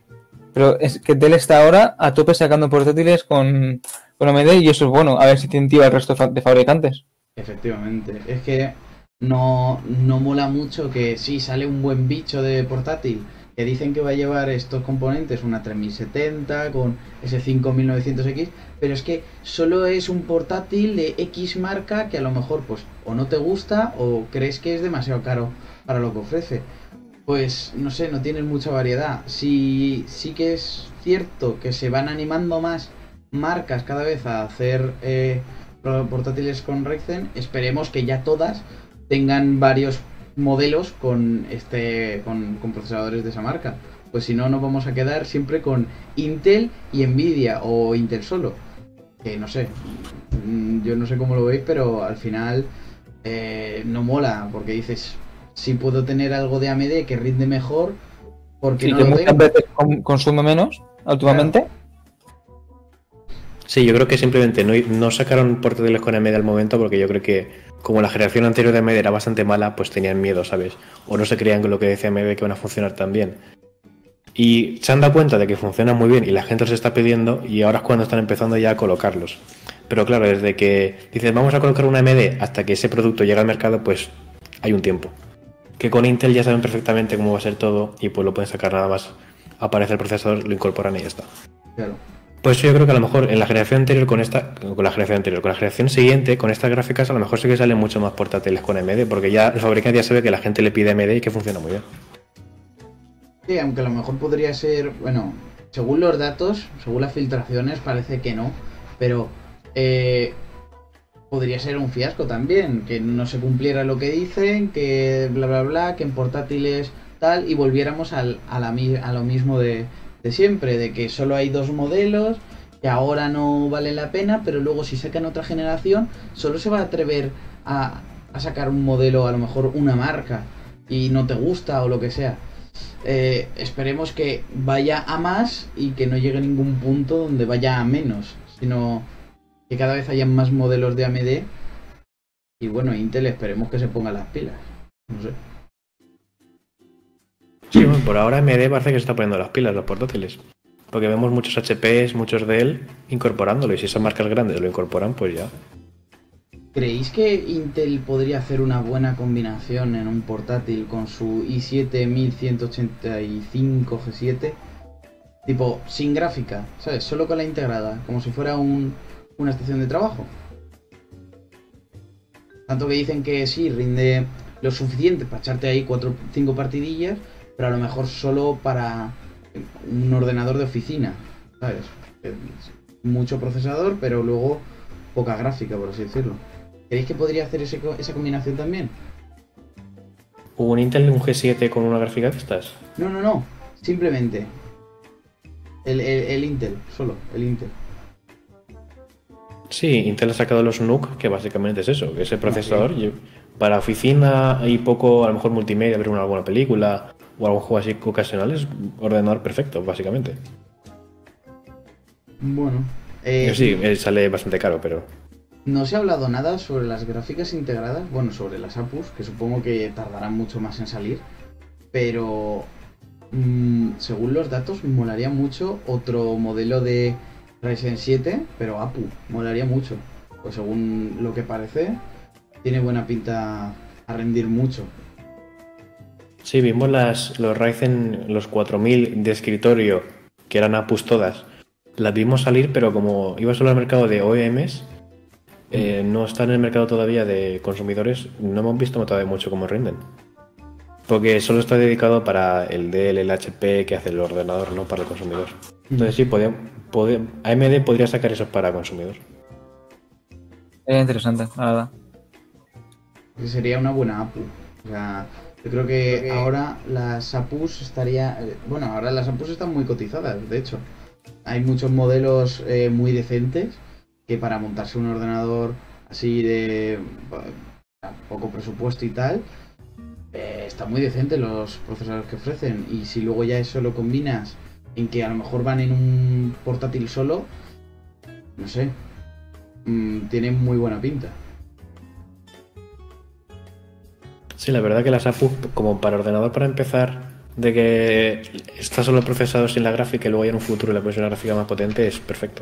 Pero es que Dell está ahora a tope sacando portátiles con, con AMD y eso es bueno, a ver si te incentiva el resto de fabricantes. Efectivamente. Es que no, no mola mucho que sí sale un buen bicho de portátil que dicen que va a llevar estos componentes, una 3070 con ese 5900X, pero es que solo es un portátil de X marca que a lo mejor pues o no te gusta o crees que es demasiado caro para lo que ofrece. Pues no sé, no tienes mucha variedad. Sí, sí que es cierto que se van animando más marcas cada vez a hacer eh, portátiles con Ryzen, esperemos que ya todas tengan varios modelos con este con, con procesadores de esa marca. Pues si no, nos vamos a quedar siempre con Intel y Nvidia o Intel solo. Que no sé, mm, yo no sé cómo lo veis, pero al final eh, no mola, porque dices, si puedo tener algo de AMD que rinde mejor, porque Sí, no que lo muchas tengo? veces con- consume menos últimamente. Sí, yo creo que simplemente no, no sacaron portátiles con AMD al momento porque yo creo que como la generación anterior de AMD era bastante mala, pues tenían miedo, ¿sabes? O no se creían con lo que decía AMD que van a funcionar tan bien. Y se han dado cuenta de que funcionan muy bien y la gente los está pidiendo y ahora es cuando están empezando ya a colocarlos. Pero claro, desde que dices vamos a colocar una AMD hasta que ese producto llega al mercado, pues hay un tiempo. Que con Intel ya saben perfectamente cómo va a ser todo y pues lo pueden sacar nada más. Aparece el procesador, lo incorporan y ya está. Claro. Pues yo creo que a lo mejor en la generación anterior con esta, con la generación anterior, con la generación siguiente, con estas gráficas, a lo mejor sí que salen mucho más portátiles con AMD, porque ya el fabricante ya sabe que la gente le pide AMD y que funciona muy bien. Sí, aunque a lo mejor podría ser, bueno, según los datos, según las filtraciones, parece que no, pero eh, podría ser un fiasco también, que no se cumpliera lo que dicen, que bla bla bla, que en portátiles tal, y volviéramos al, a, lo mismo de, de siempre, de que solo hay dos modelos, que ahora no valen la pena, pero luego si sacan otra generación, solo se va a atrever a, a sacar un modelo, a lo mejor una marca, y no te gusta o lo que sea. Eh, esperemos que vaya a más y que no llegue a ningún punto donde vaya a menos, sino que cada vez haya más modelos de AMD. Y bueno, Intel esperemos que se ponga las pilas. No sé. Sí, bueno, por ahora AMD parece que se está poniendo las pilas los portátiles. Porque vemos muchos HPs, muchos de él incorporándolo. Y si esas marcas grandes lo incorporan, pues ya. ¿Creéis que Intel podría hacer una buena combinación en un portátil con su i7 1185 G7? Tipo, sin gráfica, ¿sabes? Solo con la integrada, como si fuera un, una estación de trabajo. Tanto que dicen que sí, rinde lo suficiente para echarte ahí 4 5 partidillas, pero a lo mejor solo para un ordenador de oficina, ¿sabes? Eh, Mucho procesador, pero luego poca gráfica, por así decirlo. ¿Creéis que podría hacer ese esa combinación también? ¿Un Intel un G7 con una gráfica de estas? No, no, no. Simplemente. El, el- el Intel, solo, el Intel. Sí, Intel ha sacado los NUC, que básicamente es eso, que ese procesador yo- para oficina y poco, a lo mejor multimedia, ver una alguna película o algún juego así ocasional, es ordenador perfecto, básicamente. Bueno. eh, sí, eh, sale bastante caro, pero No se ha hablado nada sobre las gráficas integradas, bueno, sobre las APUs, que supongo que tardarán mucho más en salir, pero mm, según los datos molaría mucho otro modelo de Ryzen 7, pero APU, molaría mucho. Pues según lo que parece, tiene buena pinta a rendir mucho. Sí, vimos las, los Ryzen, los 4000 de escritorio, que eran APUs todas, las vimos salir, pero como iba solo al mercado de OEMs, eh, no está en el mercado todavía de consumidores, no hemos visto todavía mucho cómo rinden. Porque solo está dedicado para el Dell, el HP que hace el ordenador, no para el consumidor. Entonces sí, podía- podía- AMD podría sacar eso para consumidor. Sería interesante, la verdad. sería una buena APU. O sea, yo creo que ahora las APUs estaría... Bueno, ahora las APUs están muy cotizadas, de hecho. Hay muchos modelos eh, muy decentes que para montarse un ordenador así de poco presupuesto y tal, eh, está muy decente los procesadores que ofrecen. Y si luego ya eso lo combinas en que a lo mejor van en un portátil solo, no sé, mm, tiene muy buena pinta. Sí, la verdad que las APUs, como para ordenador para empezar, de que está solo procesado sin la gráfica y luego ya en un futuro le pones una gráfica más potente, es perfecto.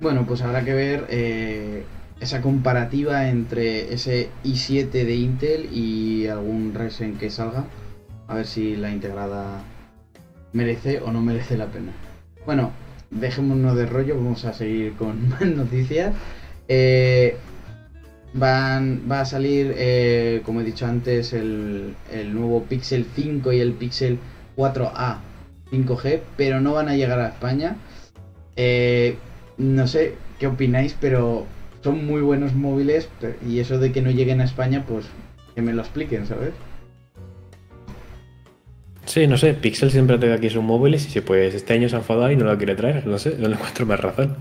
Bueno, pues habrá que ver eh, esa comparativa entre ese i7 de Intel y algún Ryzen que salga. A ver si la integrada merece o no merece la pena. Bueno, dejémonos de rollo, vamos a seguir con más noticias. Eh, van, va a salir, eh, como he dicho antes, el, el nuevo Pixel 5 y el Pixel 4a 5G, pero no van a llegar a España. Eh, no sé qué opináis, pero son muy buenos móviles y eso de que no lleguen a España, pues que me lo expliquen, ¿sabes? Sí, no sé, Pixel siempre ha traído aquí sus móviles y si pues este año se ha enfadado y no lo quiere traer, no sé, no le encuentro más razón.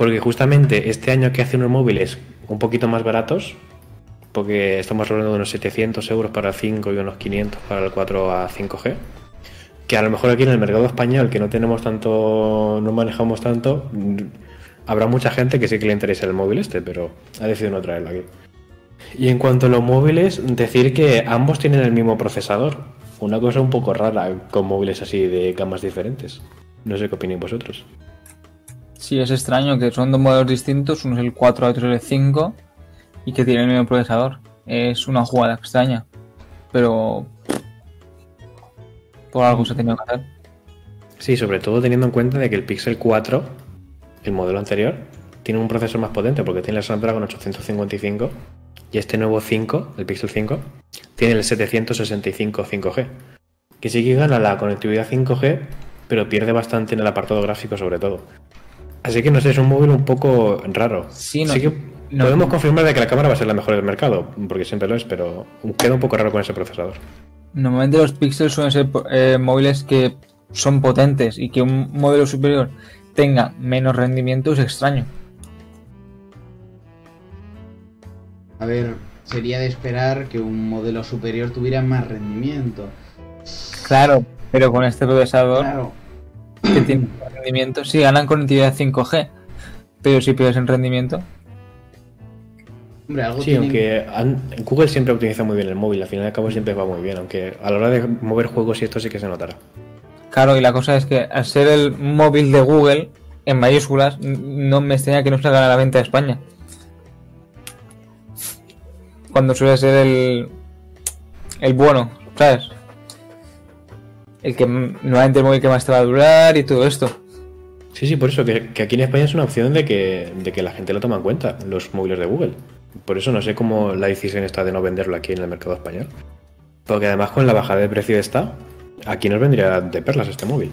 Porque justamente este año que hace unos móviles un poquito más baratos, porque estamos hablando de unos 700 euros para el 5 y unos 500 para el 4 a 5G, que a lo mejor aquí en el mercado español, que no tenemos tanto, no manejamos tanto, habrá mucha gente que sí que le interesa el móvil este, pero ha decidido no traerlo aquí. Y en cuanto a los móviles, decir que ambos tienen el mismo procesador. Una cosa un poco rara con móviles así de gamas diferentes. No sé qué opináis vosotros. Sí, es extraño que son dos modelos distintos, uno es el 4 y otro es el 5, y que tienen el mismo procesador. Es una jugada extraña, pero por algo se ha tenido que hacer. Sí, sobre todo teniendo en cuenta de que el Pixel 4, el modelo anterior, tiene un procesador más potente porque tiene el Snapdragon 855 y este nuevo 5, el Pixel 5, tiene el 765 5G. Que sí que gana la conectividad 5G, pero pierde bastante en el apartado gráfico sobre todo. Así que no sé, es un móvil un poco raro. Sí, no- que no- podemos confirmar de que la cámara va a ser la mejor del mercado, porque siempre lo es, pero queda un poco raro con ese procesador. Normalmente los Pixels suelen ser eh, móviles que son potentes y que un modelo superior tenga menos rendimiento es extraño. A ver, sería de esperar que un modelo superior tuviera más rendimiento. Claro, pero con este procesador Claro, que tiene más rendimiento, sí ganan conectividad 5G, pero si pierdes en rendimiento, hombre, algo Sí, tienen- aunque han- Google siempre optimiza muy bien el móvil, al final y al cabo siempre va muy bien, aunque a la hora de mover juegos y esto sí que se notará. claro, y la cosa es que al ser el móvil de Google en mayúsculas, no me extraña que no salga a la venta de España. Cuando suele ser el, el bueno, ¿sabes? El que nuevamente el móvil que más te va a durar y todo esto. Sí, sí, por eso, que, que aquí en España es una opción de que, de que la gente lo toma en cuenta, los móviles de Google. Por eso no sé cómo la decisión está de no venderlo aquí en el mercado español. Porque además con la bajada de precio esta, aquí nos vendría de perlas este móvil.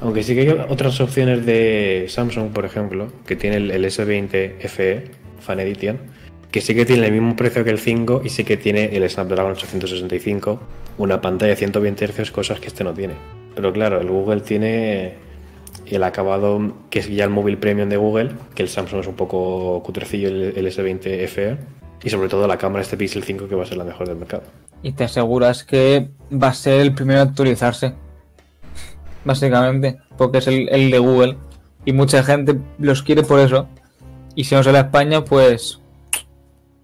Aunque sí que hay otras opciones de Samsung, por ejemplo, que tiene el S20 FE, Fan Edition, que sí que tiene el mismo precio que el 5 y sí que tiene el Snapdragon 865, una pantalla de 120 Hz, cosas que este no tiene. Pero claro, el Google tiene el acabado que es ya el móvil premium de Google, que el Samsung es un poco cutrecillo el, el S20 FE, y sobre todo la cámara este Pixel 5 que va a ser la mejor del mercado. Y te aseguras que va a ser el primero a actualizarse. Básicamente, porque es el, el de Google. Y mucha gente los quiere por eso. Y si no sale a España, pues.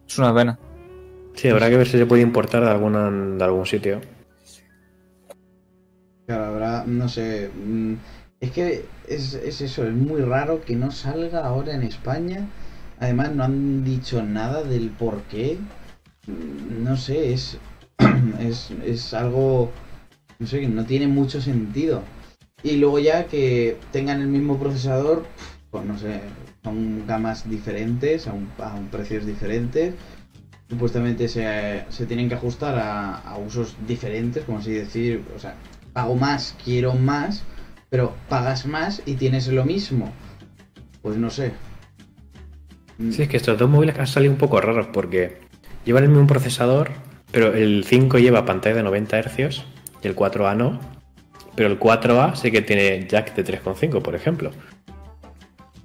Es una pena. Sí, habrá que ver si se puede importar de, alguna, de algún sitio. Claro, habrá, no sé. mm, Es que es, es eso, es muy raro que no salga ahora en España. Además, no han dicho nada del por qué. Mm, No sé, es, es, es algo. No sé, que no tiene mucho sentido. Y luego ya que tengan el mismo procesador, pues no sé, son gamas diferentes, a, un, a un precios diferentes. Supuestamente se, se tienen que ajustar a, a usos diferentes, como así decir, o sea, pago más, quiero más, pero pagas más y tienes lo mismo. Pues no sé. Mm, Sí, es que estos dos móviles han salido un poco raros porque llevan el mismo procesador, pero el 5 lleva pantalla de 90 Hz y el 4A no. Pero el 4A sí que tiene jack de 3.5, por ejemplo.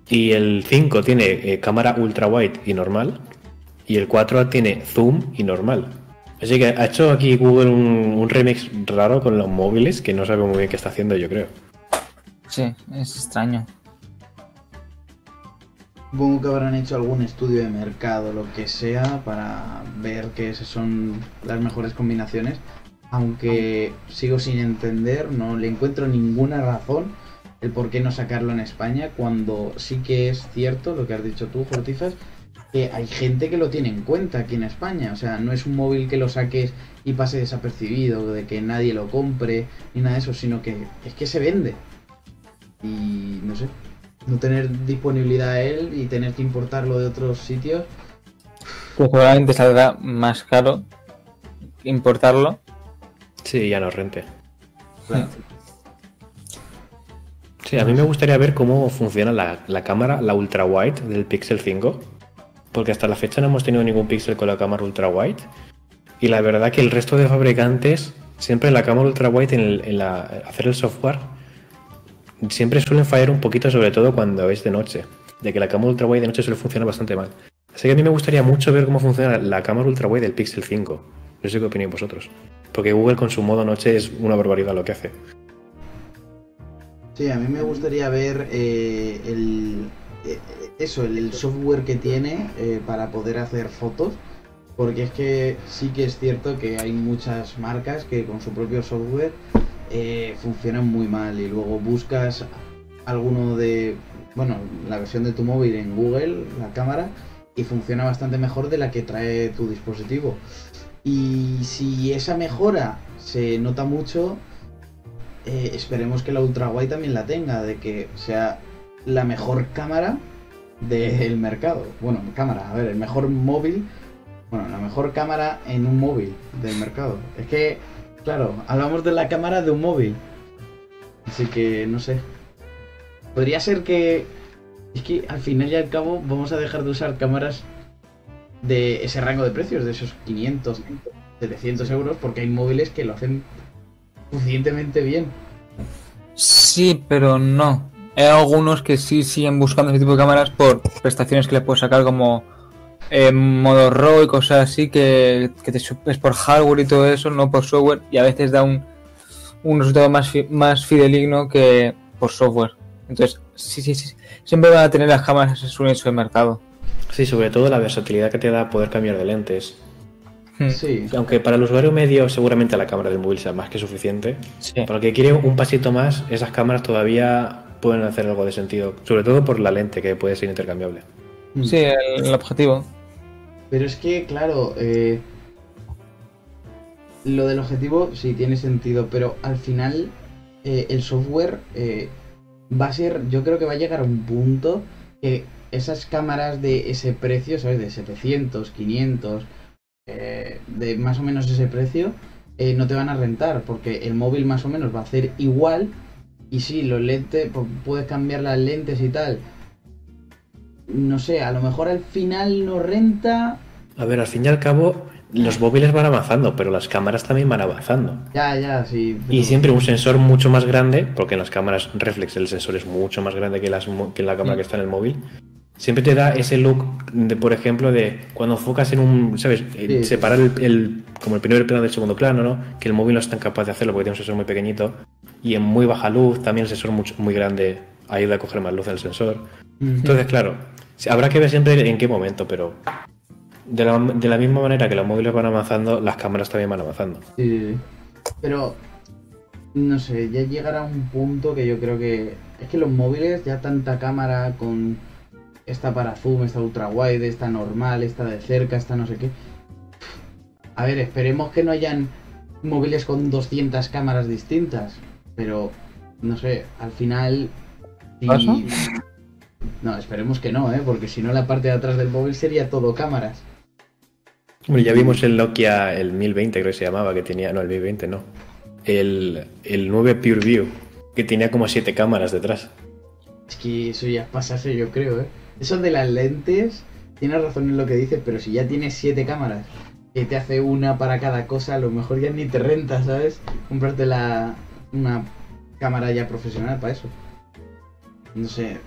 Y el 5 tiene eh, cámara ultra wide y normal. Y el 4A tiene zoom y normal. Así que ha hecho aquí Google un, un remix raro con los móviles que no sabe muy bien qué está haciendo, yo creo. Sí, es extraño. Supongo que habrán hecho algún estudio de mercado, lo que sea, para ver que esas son las mejores combinaciones. Aunque sigo sin entender, no le encuentro ninguna razón el por qué no sacarlo en España, cuando sí que es cierto lo que has dicho tú, Fortifas, que hay gente que lo tiene en cuenta aquí en España. O sea, no es un móvil que lo saques y pase desapercibido, de que nadie lo compre, ni nada de eso, sino que es que se vende. Y no sé, no tener disponibilidad a él y tener que importarlo de otros sitios. Que seguramente saldrá más caro importarlo. Sí, ya no rente. Claro. Sí, a mí me gustaría ver cómo funciona la, la cámara, la ultra wide del Pixel 5. Porque hasta la fecha no hemos tenido ningún Pixel con la cámara ultra wide. Y la verdad que el resto de fabricantes, siempre la cámara ultra wide en, el- la, hacer el software, siempre suelen fallar un poquito, sobre todo cuando es de noche. De que la cámara ultra wide de noche suele funcionar bastante mal. Así que a mí me gustaría mucho ver cómo funciona la cámara ultra wide del Pixel 5. No sé qué opináis vosotros. Porque Google con su modo noche es una barbaridad lo que hace. Sí, a mí me gustaría ver eh, el, eh, eso, el, el software que tiene eh, para poder hacer fotos. Porque es que sí que es cierto que hay muchas marcas que con su propio software funcionan muy mal. Y luego buscas alguno de, bueno, la versión de tu móvil en Google, la cámara, y funciona bastante mejor de la que trae tu dispositivo. Y si esa mejora se nota mucho, eh, esperemos que la ultra wide también la tenga, de que sea la mejor cámara del mercado. Bueno, cámara, a ver, el mejor móvil, bueno, la mejor cámara en un móvil del mercado. Es que, claro, hablamos de la cámara de un móvil. Así que, no sé. Podría ser que... Es que al final y al cabo vamos a dejar de usar cámaras de ese rango de precios, de esos 500, 700 euros, porque hay móviles que lo hacen suficientemente bien. Sí, pero no. Hay algunos que sí siguen buscando ese tipo de cámaras por prestaciones que le puedes sacar como eh, modo RAW y cosas así que, que te es por hardware y todo eso, no por software, y a veces da un, un resultado más, fi- más fideligno que por software. Entonces, sí, sí, sí. Siempre van a tener las cámaras en su nicho de mercado. Sí, sobre todo la versatilidad que te da poder cambiar de lentes. Sí, Aunque para el usuario medio seguramente la cámara del móvil sea más que suficiente. Sí. Para el que quiere un pasito más, esas cámaras todavía pueden hacer algo de sentido. Sobre todo por la lente que puede ser intercambiable. Sí, el, el objetivo. Pero es que, claro, eh, lo del objetivo sí tiene sentido, pero al final eh, el software eh, va a ser, yo creo que va a llegar a un punto que esas cámaras de ese precio, ¿sabes? De 700, 500, eh, de más o menos ese precio, eh, no te van a rentar, porque el móvil más o menos va a hacer igual. Y sí, los lentes, pues, puedes cambiar las lentes y tal. No sé, a lo mejor al final no renta. A ver, al fin y al cabo, los móviles van avanzando, pero las cámaras también van avanzando. Ya, ya, sí. Y siempre un sensor mucho más grande, porque en las cámaras reflex el sensor es mucho más grande que, las, que la cámara Mm. que está en el móvil. Siempre te da ese look de, por ejemplo, de cuando enfocas en un, ¿sabes? Sí. Separar el, el- como el primer plano del segundo plano, ¿no? Que el móvil no es tan capaz de hacerlo porque tiene un sensor muy pequeñito. Y en muy baja luz, también el sensor mucho, muy grande ayuda a coger más luz del sensor. Entonces, claro, habrá que ver siempre en qué momento, pero de la, de la misma manera que los móviles van avanzando, las cámaras también van avanzando. Sí, sí, sí. Pero, no sé, ya llegará un punto que yo creo que. Es que los móviles, ya tanta cámara con. Esta para zoom, esta ultra wide, esta normal, esta de cerca, esta no sé qué. A ver, esperemos que no hayan móviles con 200 cámaras distintas. Pero, no sé, al final. si- ¿Pasa? No, esperemos que no, ¿eh? Porque si no, la parte de atrás del móvil sería todo cámaras. Hombre, ya vimos el Nokia, el 1020 creo que se llamaba, que tenía, no, el 1020 no, el, el 9 Pure View, que tenía como siete cámaras detrás. Es que eso ya pasase, yo creo, ¿eh? Eso de las lentes, tienes razón en lo que dices, pero si ya tienes siete cámaras, que te hace una para cada cosa, a lo mejor ya ni te renta, ¿sabes? Comprarte la, una cámara ya profesional para eso. No sé.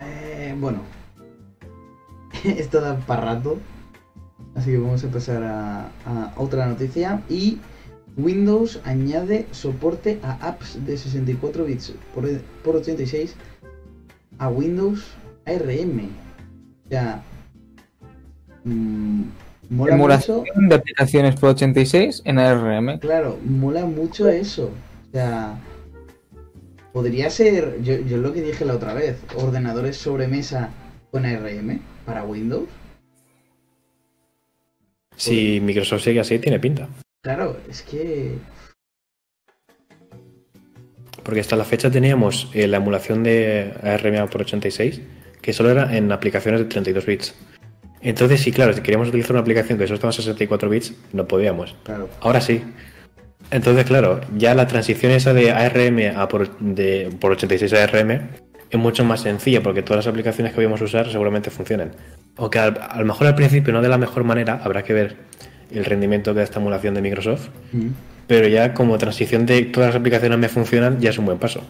Eh, bueno. Esto da para rato. Así que vamos a pasar a, a otra noticia. Y Windows añade soporte a apps de 64 bits por, por 86 a Windows ARM. O sea, mm, mola mucho. Emulación de aplicaciones por 86 en ARM. Claro, mola mucho eso. O sea, podría ser, yo, yo lo que dije la otra vez, ordenadores sobremesa con ARM para Windows. Si Microsoft sigue así, tiene pinta. Claro, es que Porque hasta la fecha teníamos eh, la emulación de ARM por 86, que solo era en aplicaciones de 32 bits. Entonces, sí, claro, si queríamos utilizar una aplicación que solo estaba en 64 bits, no podíamos. claro, Ahora sí. Entonces, claro, ya la transición esa de ARM a por, de, por 86 a ARM es mucho más sencilla porque todas las aplicaciones que vayamos a usar seguramente funcionan. Aunque al- a, lo mejor al principio no de la mejor manera, habrá que ver el rendimiento que da esta emulación de Microsoft. Mm, Pero ya como transición de todas las aplicaciones me funcionan, ya es un buen paso.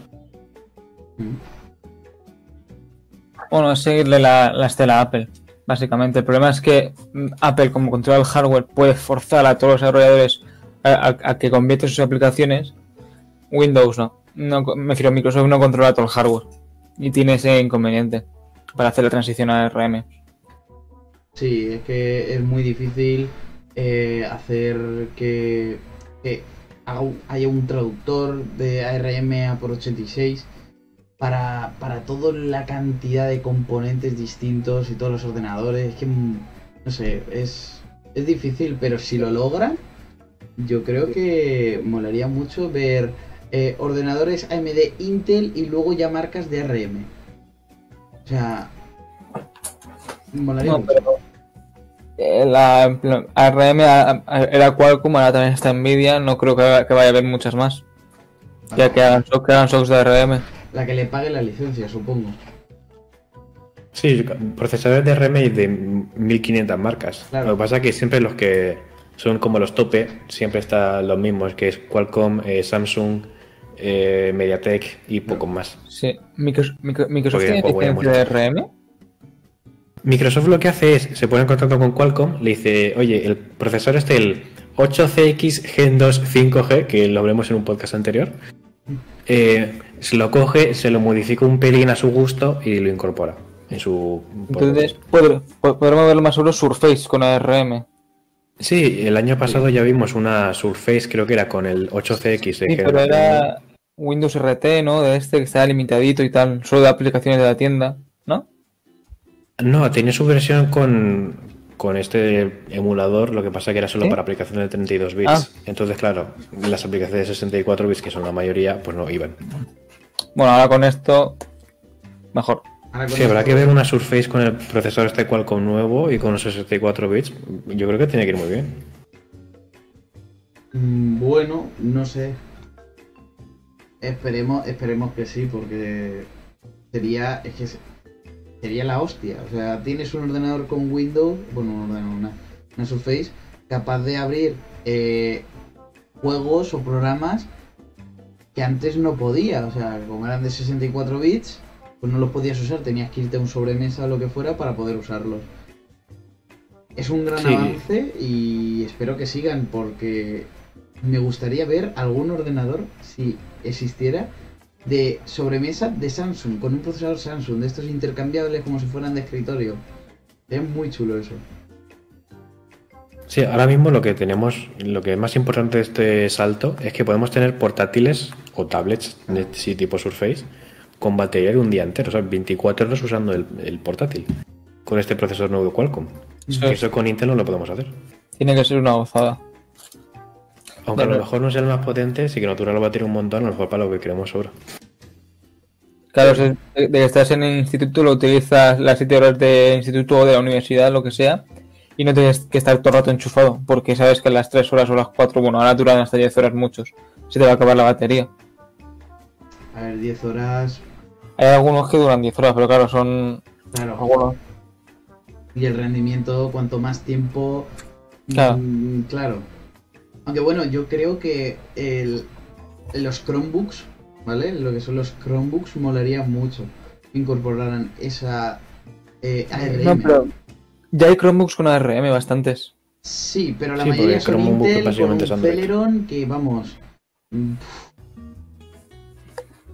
mm. Bueno, es seguirle la, la estela a Apple, básicamente. El problema es que mm, Apple, como controla el hardware, puede forzar a todos los desarrolladores a, que conviertan sus aplicaciones. Windows no. no. Me refiero, Microsoft no controla todo el hardware. Y tiene ese inconveniente para hacer la transición a ARM. Sí, es que es muy difícil eh, hacer que, que haya un traductor de ARM a por 86 para, para toda la cantidad de componentes distintos y todos los ordenadores. Es que, mm, no sé, es, es difícil, pero si lo logran, yo creo que molaría mucho ver eh, ordenadores AMD Intel y luego ya marcas de ARM. O sea, molaría No, mucho. pero eh, la la ARM era Qualcomm, ahora también está Nvidia. No creo que, que vaya a haber muchas más. Ya que hagan, que hagan de ARM. La que le pague la licencia, supongo. Sí, procesadores de ARM y de 1500 marcas. Claro. Lo que pasa es que siempre los que son como los tope, siempre están los mismos, que es Qualcomm, eh, Samsung, eh, MediaTek y poco más. Sí. Micros- Micro- Microsoft Porque tiene licencia de ARM. Microsoft lo que hace es, se pone en contacto con Qualcomm, le dice, oye, el procesador este, el 8CX Gen 2 5G, que lo veremos en un podcast anterior, eh, se lo coge, se lo modifica un pelín a su gusto y lo incorpora en su... Entonces, podr- po- podremos verlo más sobre Surface con ARM. Sí, el año pasado ya vimos una Surface, creo que era con el 8CX de Sí, pero era Windows RT, ¿no? De este que estaba limitadito y tal, solo de aplicaciones de la tienda, ¿no? No, tenía su versión con, con este emulador, lo que pasa que era solo ¿Sí? para aplicaciones de 32 bits. Ah. Entonces, claro, las aplicaciones de 64 bits, que son la mayoría, pues no iban. Bueno, ahora con esto, mejor. Sí, habrá que ver una Surface con el procesador este Qualcomm nuevo y con los 64 bits. Yo creo que tiene que ir muy bien. Mm, Bueno, no sé. Esperemos, esperemos que sí, porque sería, es que sería la hostia. O sea, tienes un ordenador con Windows, bueno, un ordenador, una, una Surface, capaz de abrir eh, juegos o programas que antes no podía. O sea, como eran de 64 bits, pues no los podías usar, tenías que irte a un sobremesa o lo que fuera para poder usarlos. Es un gran Sí. avance y espero que sigan porque me gustaría ver algún ordenador, si existiera, de sobremesa de Samsung, con un procesador Samsung, de estos intercambiables como si fueran de escritorio. Es muy chulo eso. Sí, ahora mismo lo que tenemos, lo que es más importante de este salto es que podemos tener portátiles o tablets de sí tipo Surface con batería de un día entero, o sea, 24 horas usando el, el portátil con este procesador nuevo de Qualcomm. Sí. Que Eso con Intel no lo podemos hacer. Tiene que ser una gozada. Aunque a lo mejor no sea el más potente, sí que nos dura la batería un montón, a lo mejor para lo que queremos sobra. Claro, si de que estás en el instituto, lo utilizas las 7 horas de instituto o de la universidad, lo que sea, y no tienes que estar todo el rato enchufado, porque sabes que a las 3 horas o las 4, bueno, ahora duran hasta 10 horas muchos, se te va a acabar la batería. A ver, 10 horas. Hay algunos que duran 10 horas, pero claro, son Claro. algunos. Y el rendimiento, cuanto más tiempo. Claro. mm, claro. Aunque bueno, yo creo que el, los Chromebooks, ¿vale? Lo que son los Chromebooks molaría mucho que incorporaran esa eh, ARM. No, pero ya hay Chromebooks con ARM bastantes. Sí, pero la Sí, mayoría son Chromebook Intel con básicamente un. Celeron que vamos.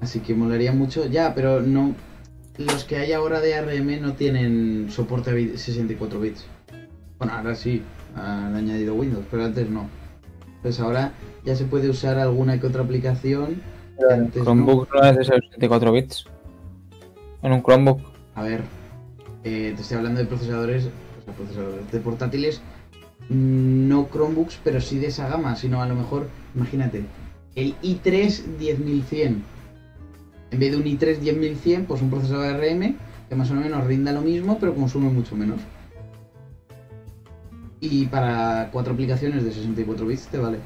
Así que molaría mucho. Ya, pero no. Los que hay ahora de ARM no tienen soporte a bit- 64 bits. Bueno, ahora sí, han añadido Windows, pero antes no. Pues ahora ya se puede usar alguna que otra aplicación. Chromebook no es de 64 bits. En un Chromebook. A ver, eh, te estoy hablando de procesadores, o sea, procesadores de portátiles, mm, no Chromebooks, pero sí de esa gama, sino a lo mejor, imagínate, el i3 10100. En vez de un i3 10100, pues un procesador ARM que más o menos rinda lo mismo, pero consume mucho menos. Y para cuatro aplicaciones de 64 bits te vale.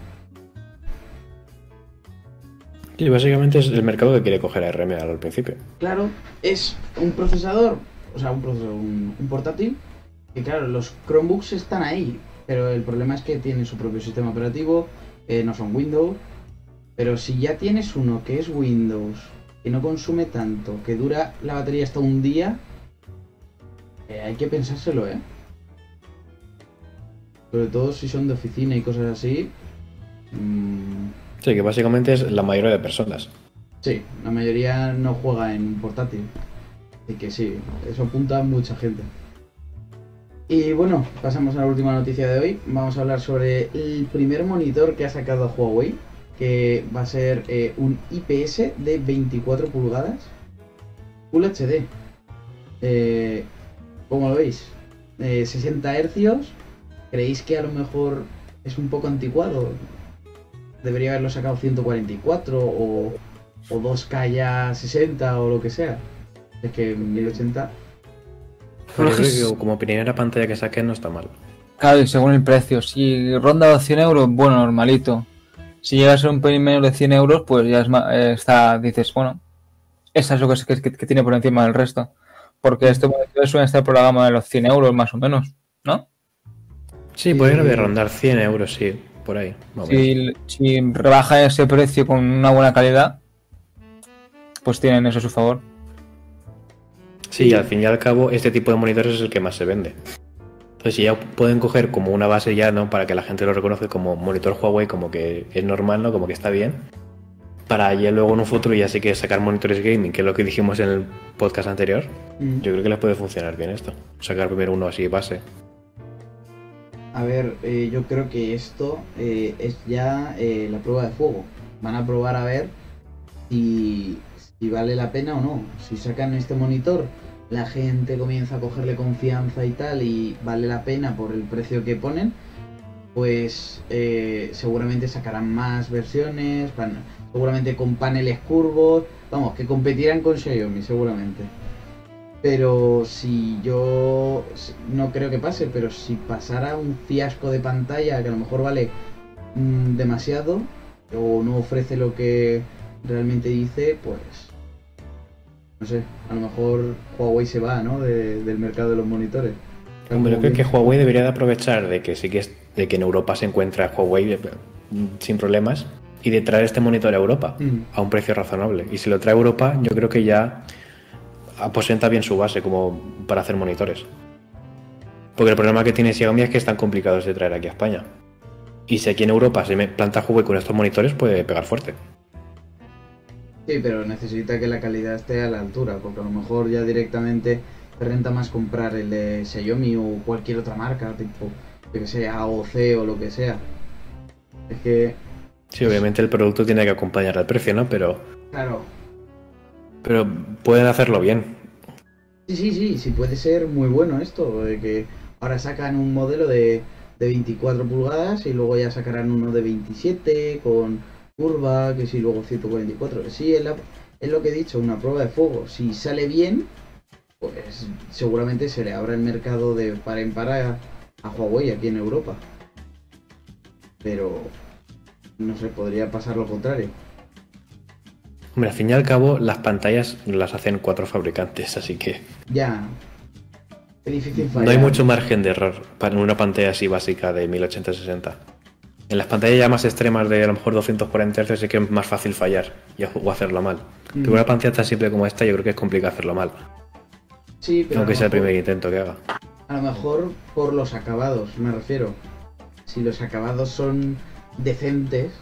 Sí, básicamente es el mercado que quiere coger ARM ahora al principio. Claro, es un procesador, o sea, un procesador, un, un portátil, que claro, los Chromebooks están ahí, pero el problema es que tienen su propio sistema operativo, eh, no son Windows, pero si ya tienes uno que es Windows, que no consume tanto, que dura la batería hasta un día, eh, hay que pensárselo, ¿eh? Sobre todo si son de oficina y cosas así. mm, Sí, que básicamente es la mayoría de personas. Sí, la mayoría no juega en portátil. Así que sí, eso apunta a mucha gente. Y bueno, pasamos a la última noticia de hoy. Vamos a hablar sobre el primer monitor que ha sacado Huawei, que va a ser eh, un IPS de 24 pulgadas, Full HD. Eh, ¿Cómo lo veis? Eh, 60 hercios. ¿Creéis que a lo mejor es un poco anticuado? Debería haberlo sacado 144 o, o 2K ya 60 o lo que sea. Es que 1080. Pero yo Creo que como primera pantalla que saquen no está mal. Claro, y según el precio. Si ronda los 100 euros, bueno, normalito. Si llega a ser un pelín menos de 100 euros, pues ya es ma- eh, está, dices, bueno, esa es lo que, es- que, que tiene por encima del resto. Porque estos monitores suelen estar por la gama de los 100 euros, más o menos, ¿no? Sí, haber rondar 100 euros, sí, por ahí. Si, si rebaja ese precio con una buena calidad, pues tienen eso a su favor. Sí, y al fin y al cabo, este tipo de monitores es el que más se vende. Entonces, si ya pueden coger como una base ya, ¿no? Para que la gente lo reconozca como monitor Huawei, como que es normal, ¿no? Como que está bien. Para ya luego en un futuro ya sí que sacar monitores gaming, que es lo que dijimos en el podcast anterior. Mm. Yo creo que les puede funcionar bien esto. Sacar primero uno así base. A ver, eh, yo creo que esto eh, es ya eh, la prueba de fuego. Van a probar a ver si, vale la pena o no. Si sacan este monitor la gente comienza a cogerle confianza y tal y vale la pena por el precio que ponen, pues seguramente sacarán más versiones, seguramente con paneles curvos, vamos, que competirán con Xiaomi seguramente. Pero si yo no creo que pase, pero si pasara un fiasco de pantalla que a lo mejor vale mm, demasiado o no ofrece lo que realmente dice, pues no sé, a lo mejor Huawei se va, ¿no? De- del mercado de los monitores. Hombre, yo creo que. Huawei debería de aprovechar de que sí que es, de que en Europa se encuentra Huawei eh, sin problemas y de traer este monitor a Europa Mm. a un precio razonable. Y si lo trae a Europa, yo creo que ya aposenta bien su base como para hacer monitores. Porque el problema que tiene Xiaomi es que están complicados de traer aquí a España. Y si aquí en Europa se me planta Huawei con estos monitores, puede pegar fuerte. Sí, pero necesita que la calidad esté a la altura, porque a lo mejor ya directamente te renta más comprar el de Xiaomi o cualquier otra marca, tipo, yo que sé, AOC o lo que sea. Es que, Sí, obviamente el producto tiene que acompañar al precio, ¿no? Pero, claro, pero pueden hacerlo bien. sí, sí, sí, sí puede ser muy bueno esto, de que ahora sacan un modelo de, de 24 pulgadas y luego ya sacarán uno de 27 con curva, que sí, luego 144. Sí, es, la- es lo que he dicho, una prueba de fuego. Si sale bien, pues seguramente se le abra el mercado de par en par a, a Huawei aquí en Europa. Pero no sé, podría pasar lo contrario. Hombre, al fin y al cabo, las pantallas las hacen cuatro fabricantes, así que Ya. Es difícil no hay fallar. mucho margen de error para una pantalla así básica de 1080-60. En las pantallas ya más extremas de a lo mejor 240 Hz sí que es más fácil fallar y, o hacerlo mal. Mm. Pero una pantalla tan simple como esta yo creo que es complicado hacerlo mal. Sí, pero Aunque sea el mejor- primer intento que haga. A lo mejor por los acabados, me refiero. Si los acabados son decentes,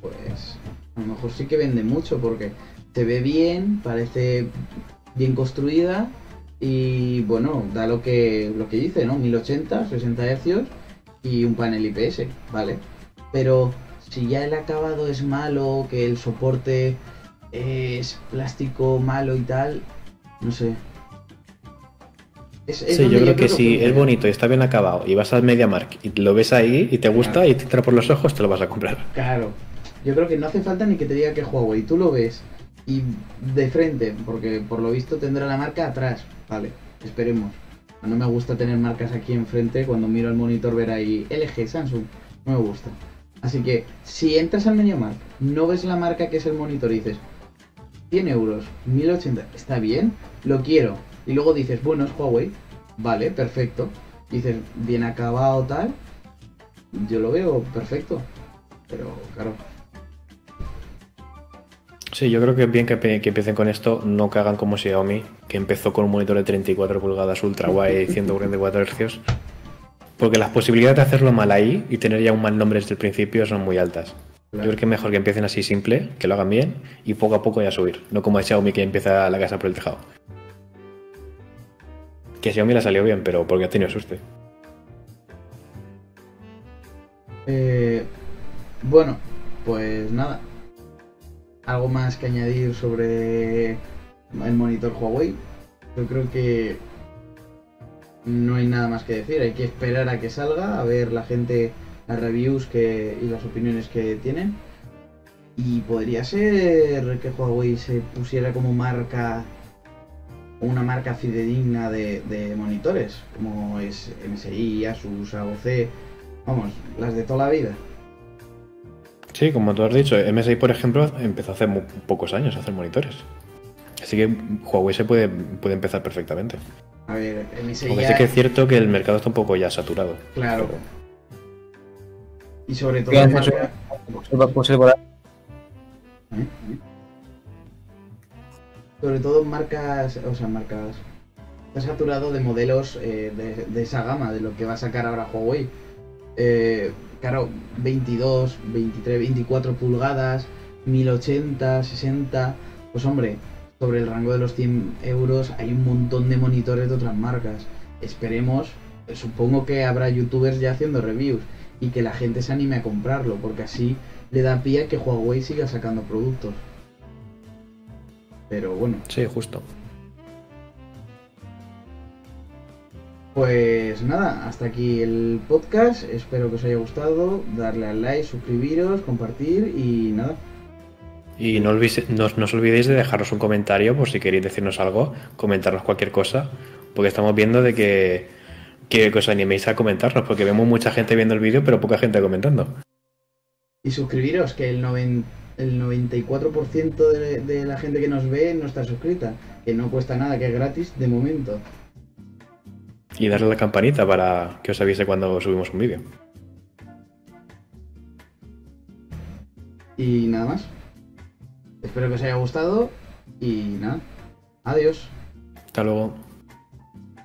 pues a lo mejor sí que vende mucho porque se ve bien, parece bien construida y bueno, da lo que lo que dice, ¿no? 1080, 60 Hz y un panel IPS, ¿vale? Pero si ya el acabado es malo, que el soporte es plástico malo y tal, no sé. Es- es Sí, yo creo que si falla. es bonito y está bien acabado y vas al MediaMark y lo ves ahí y te gusta Claro. y te entra por los ojos, te lo vas a comprar. Claro. Yo creo que no hace falta ni que te diga que Huawei. Tú lo ves y de frente, porque por lo visto tendrá la marca atrás. Vale, esperemos. No me gusta tener marcas aquí enfrente. Cuando miro el monitor ver ahí LG, Samsung. No me gusta. Así que si entras al MediaMark, no ves la marca que es el monitor y dices 100 euros, 1080, está bien, lo quiero. Y luego dices, bueno, es Huawei. Vale, perfecto. Dices, bien acabado, tal. Yo lo veo perfecto. Pero claro, Sí, yo creo que es bien que, empiecen con esto, no que hagan como Xiaomi, que empezó con un monitor de 34 pulgadas ultra guay, 144 Hz. Porque las posibilidades de hacerlo mal ahí y tener ya un mal nombre desde el principio son muy altas. Yo creo que es mejor que empiecen así simple, que lo hagan bien y poco a poco ya subir. No como a Xiaomi que empieza la casa por el tejado. Que a Xiaomi le salió bien, pero porque ha tenido susto. Eh, bueno, pues nada. Algo más que añadir sobre el monitor Huawei. Yo creo que no hay nada más que decir. Hay que esperar a que salga, a ver la gente, las reviews que, y las opiniones que tienen. Y podría ser que Huawei se pusiera como marca, una marca fidedigna de, de monitores, como es MSI, Asus, AOC, vamos, las de toda la vida. Sí, como tú has dicho, MSI, por ejemplo, empezó hace muy pocos años a hacer monitores. Así que Huawei se puede, puede empezar perfectamente. A ver, MSI Aunque ya- sí que es cierto que el mercado está un poco ya saturado. Claro. Y sobre todo ¿Qué va- ¿eh? Sobre todo marcas, o sea, marcas. Está saturado de modelos eh, de, de esa gama, de lo que va a sacar ahora Huawei. Eh, claro, 22, 23, 24 pulgadas, 1080, 60. Pues hombre, sobre el rango de los 100 euros hay un montón de monitores de otras marcas. Esperemos, supongo que habrá youtubers ya haciendo reviews y que la gente se anime a comprarlo, porque así le da pie a que Huawei siga sacando productos. Pero bueno, Sí, justo. Pues nada, hasta aquí el podcast. Espero que os haya gustado. Darle al like, suscribiros, compartir y nada. Y no, olvidéis, no, no os olvidéis de dejaros un comentario por si queréis decirnos algo, comentarnos cualquier cosa, porque estamos viendo de que, que os animéis a comentarnos, porque vemos mucha gente viendo el vídeo, pero poca gente comentando. Y suscribiros, que el, noven- el 94% de, de la gente que nos ve no está suscrita. Que no cuesta nada, que es gratis de momento. Y darle a la campanita para que os avise cuando subimos un vídeo. Y nada más. Espero que os haya gustado. Y nada. Adiós. Hasta luego.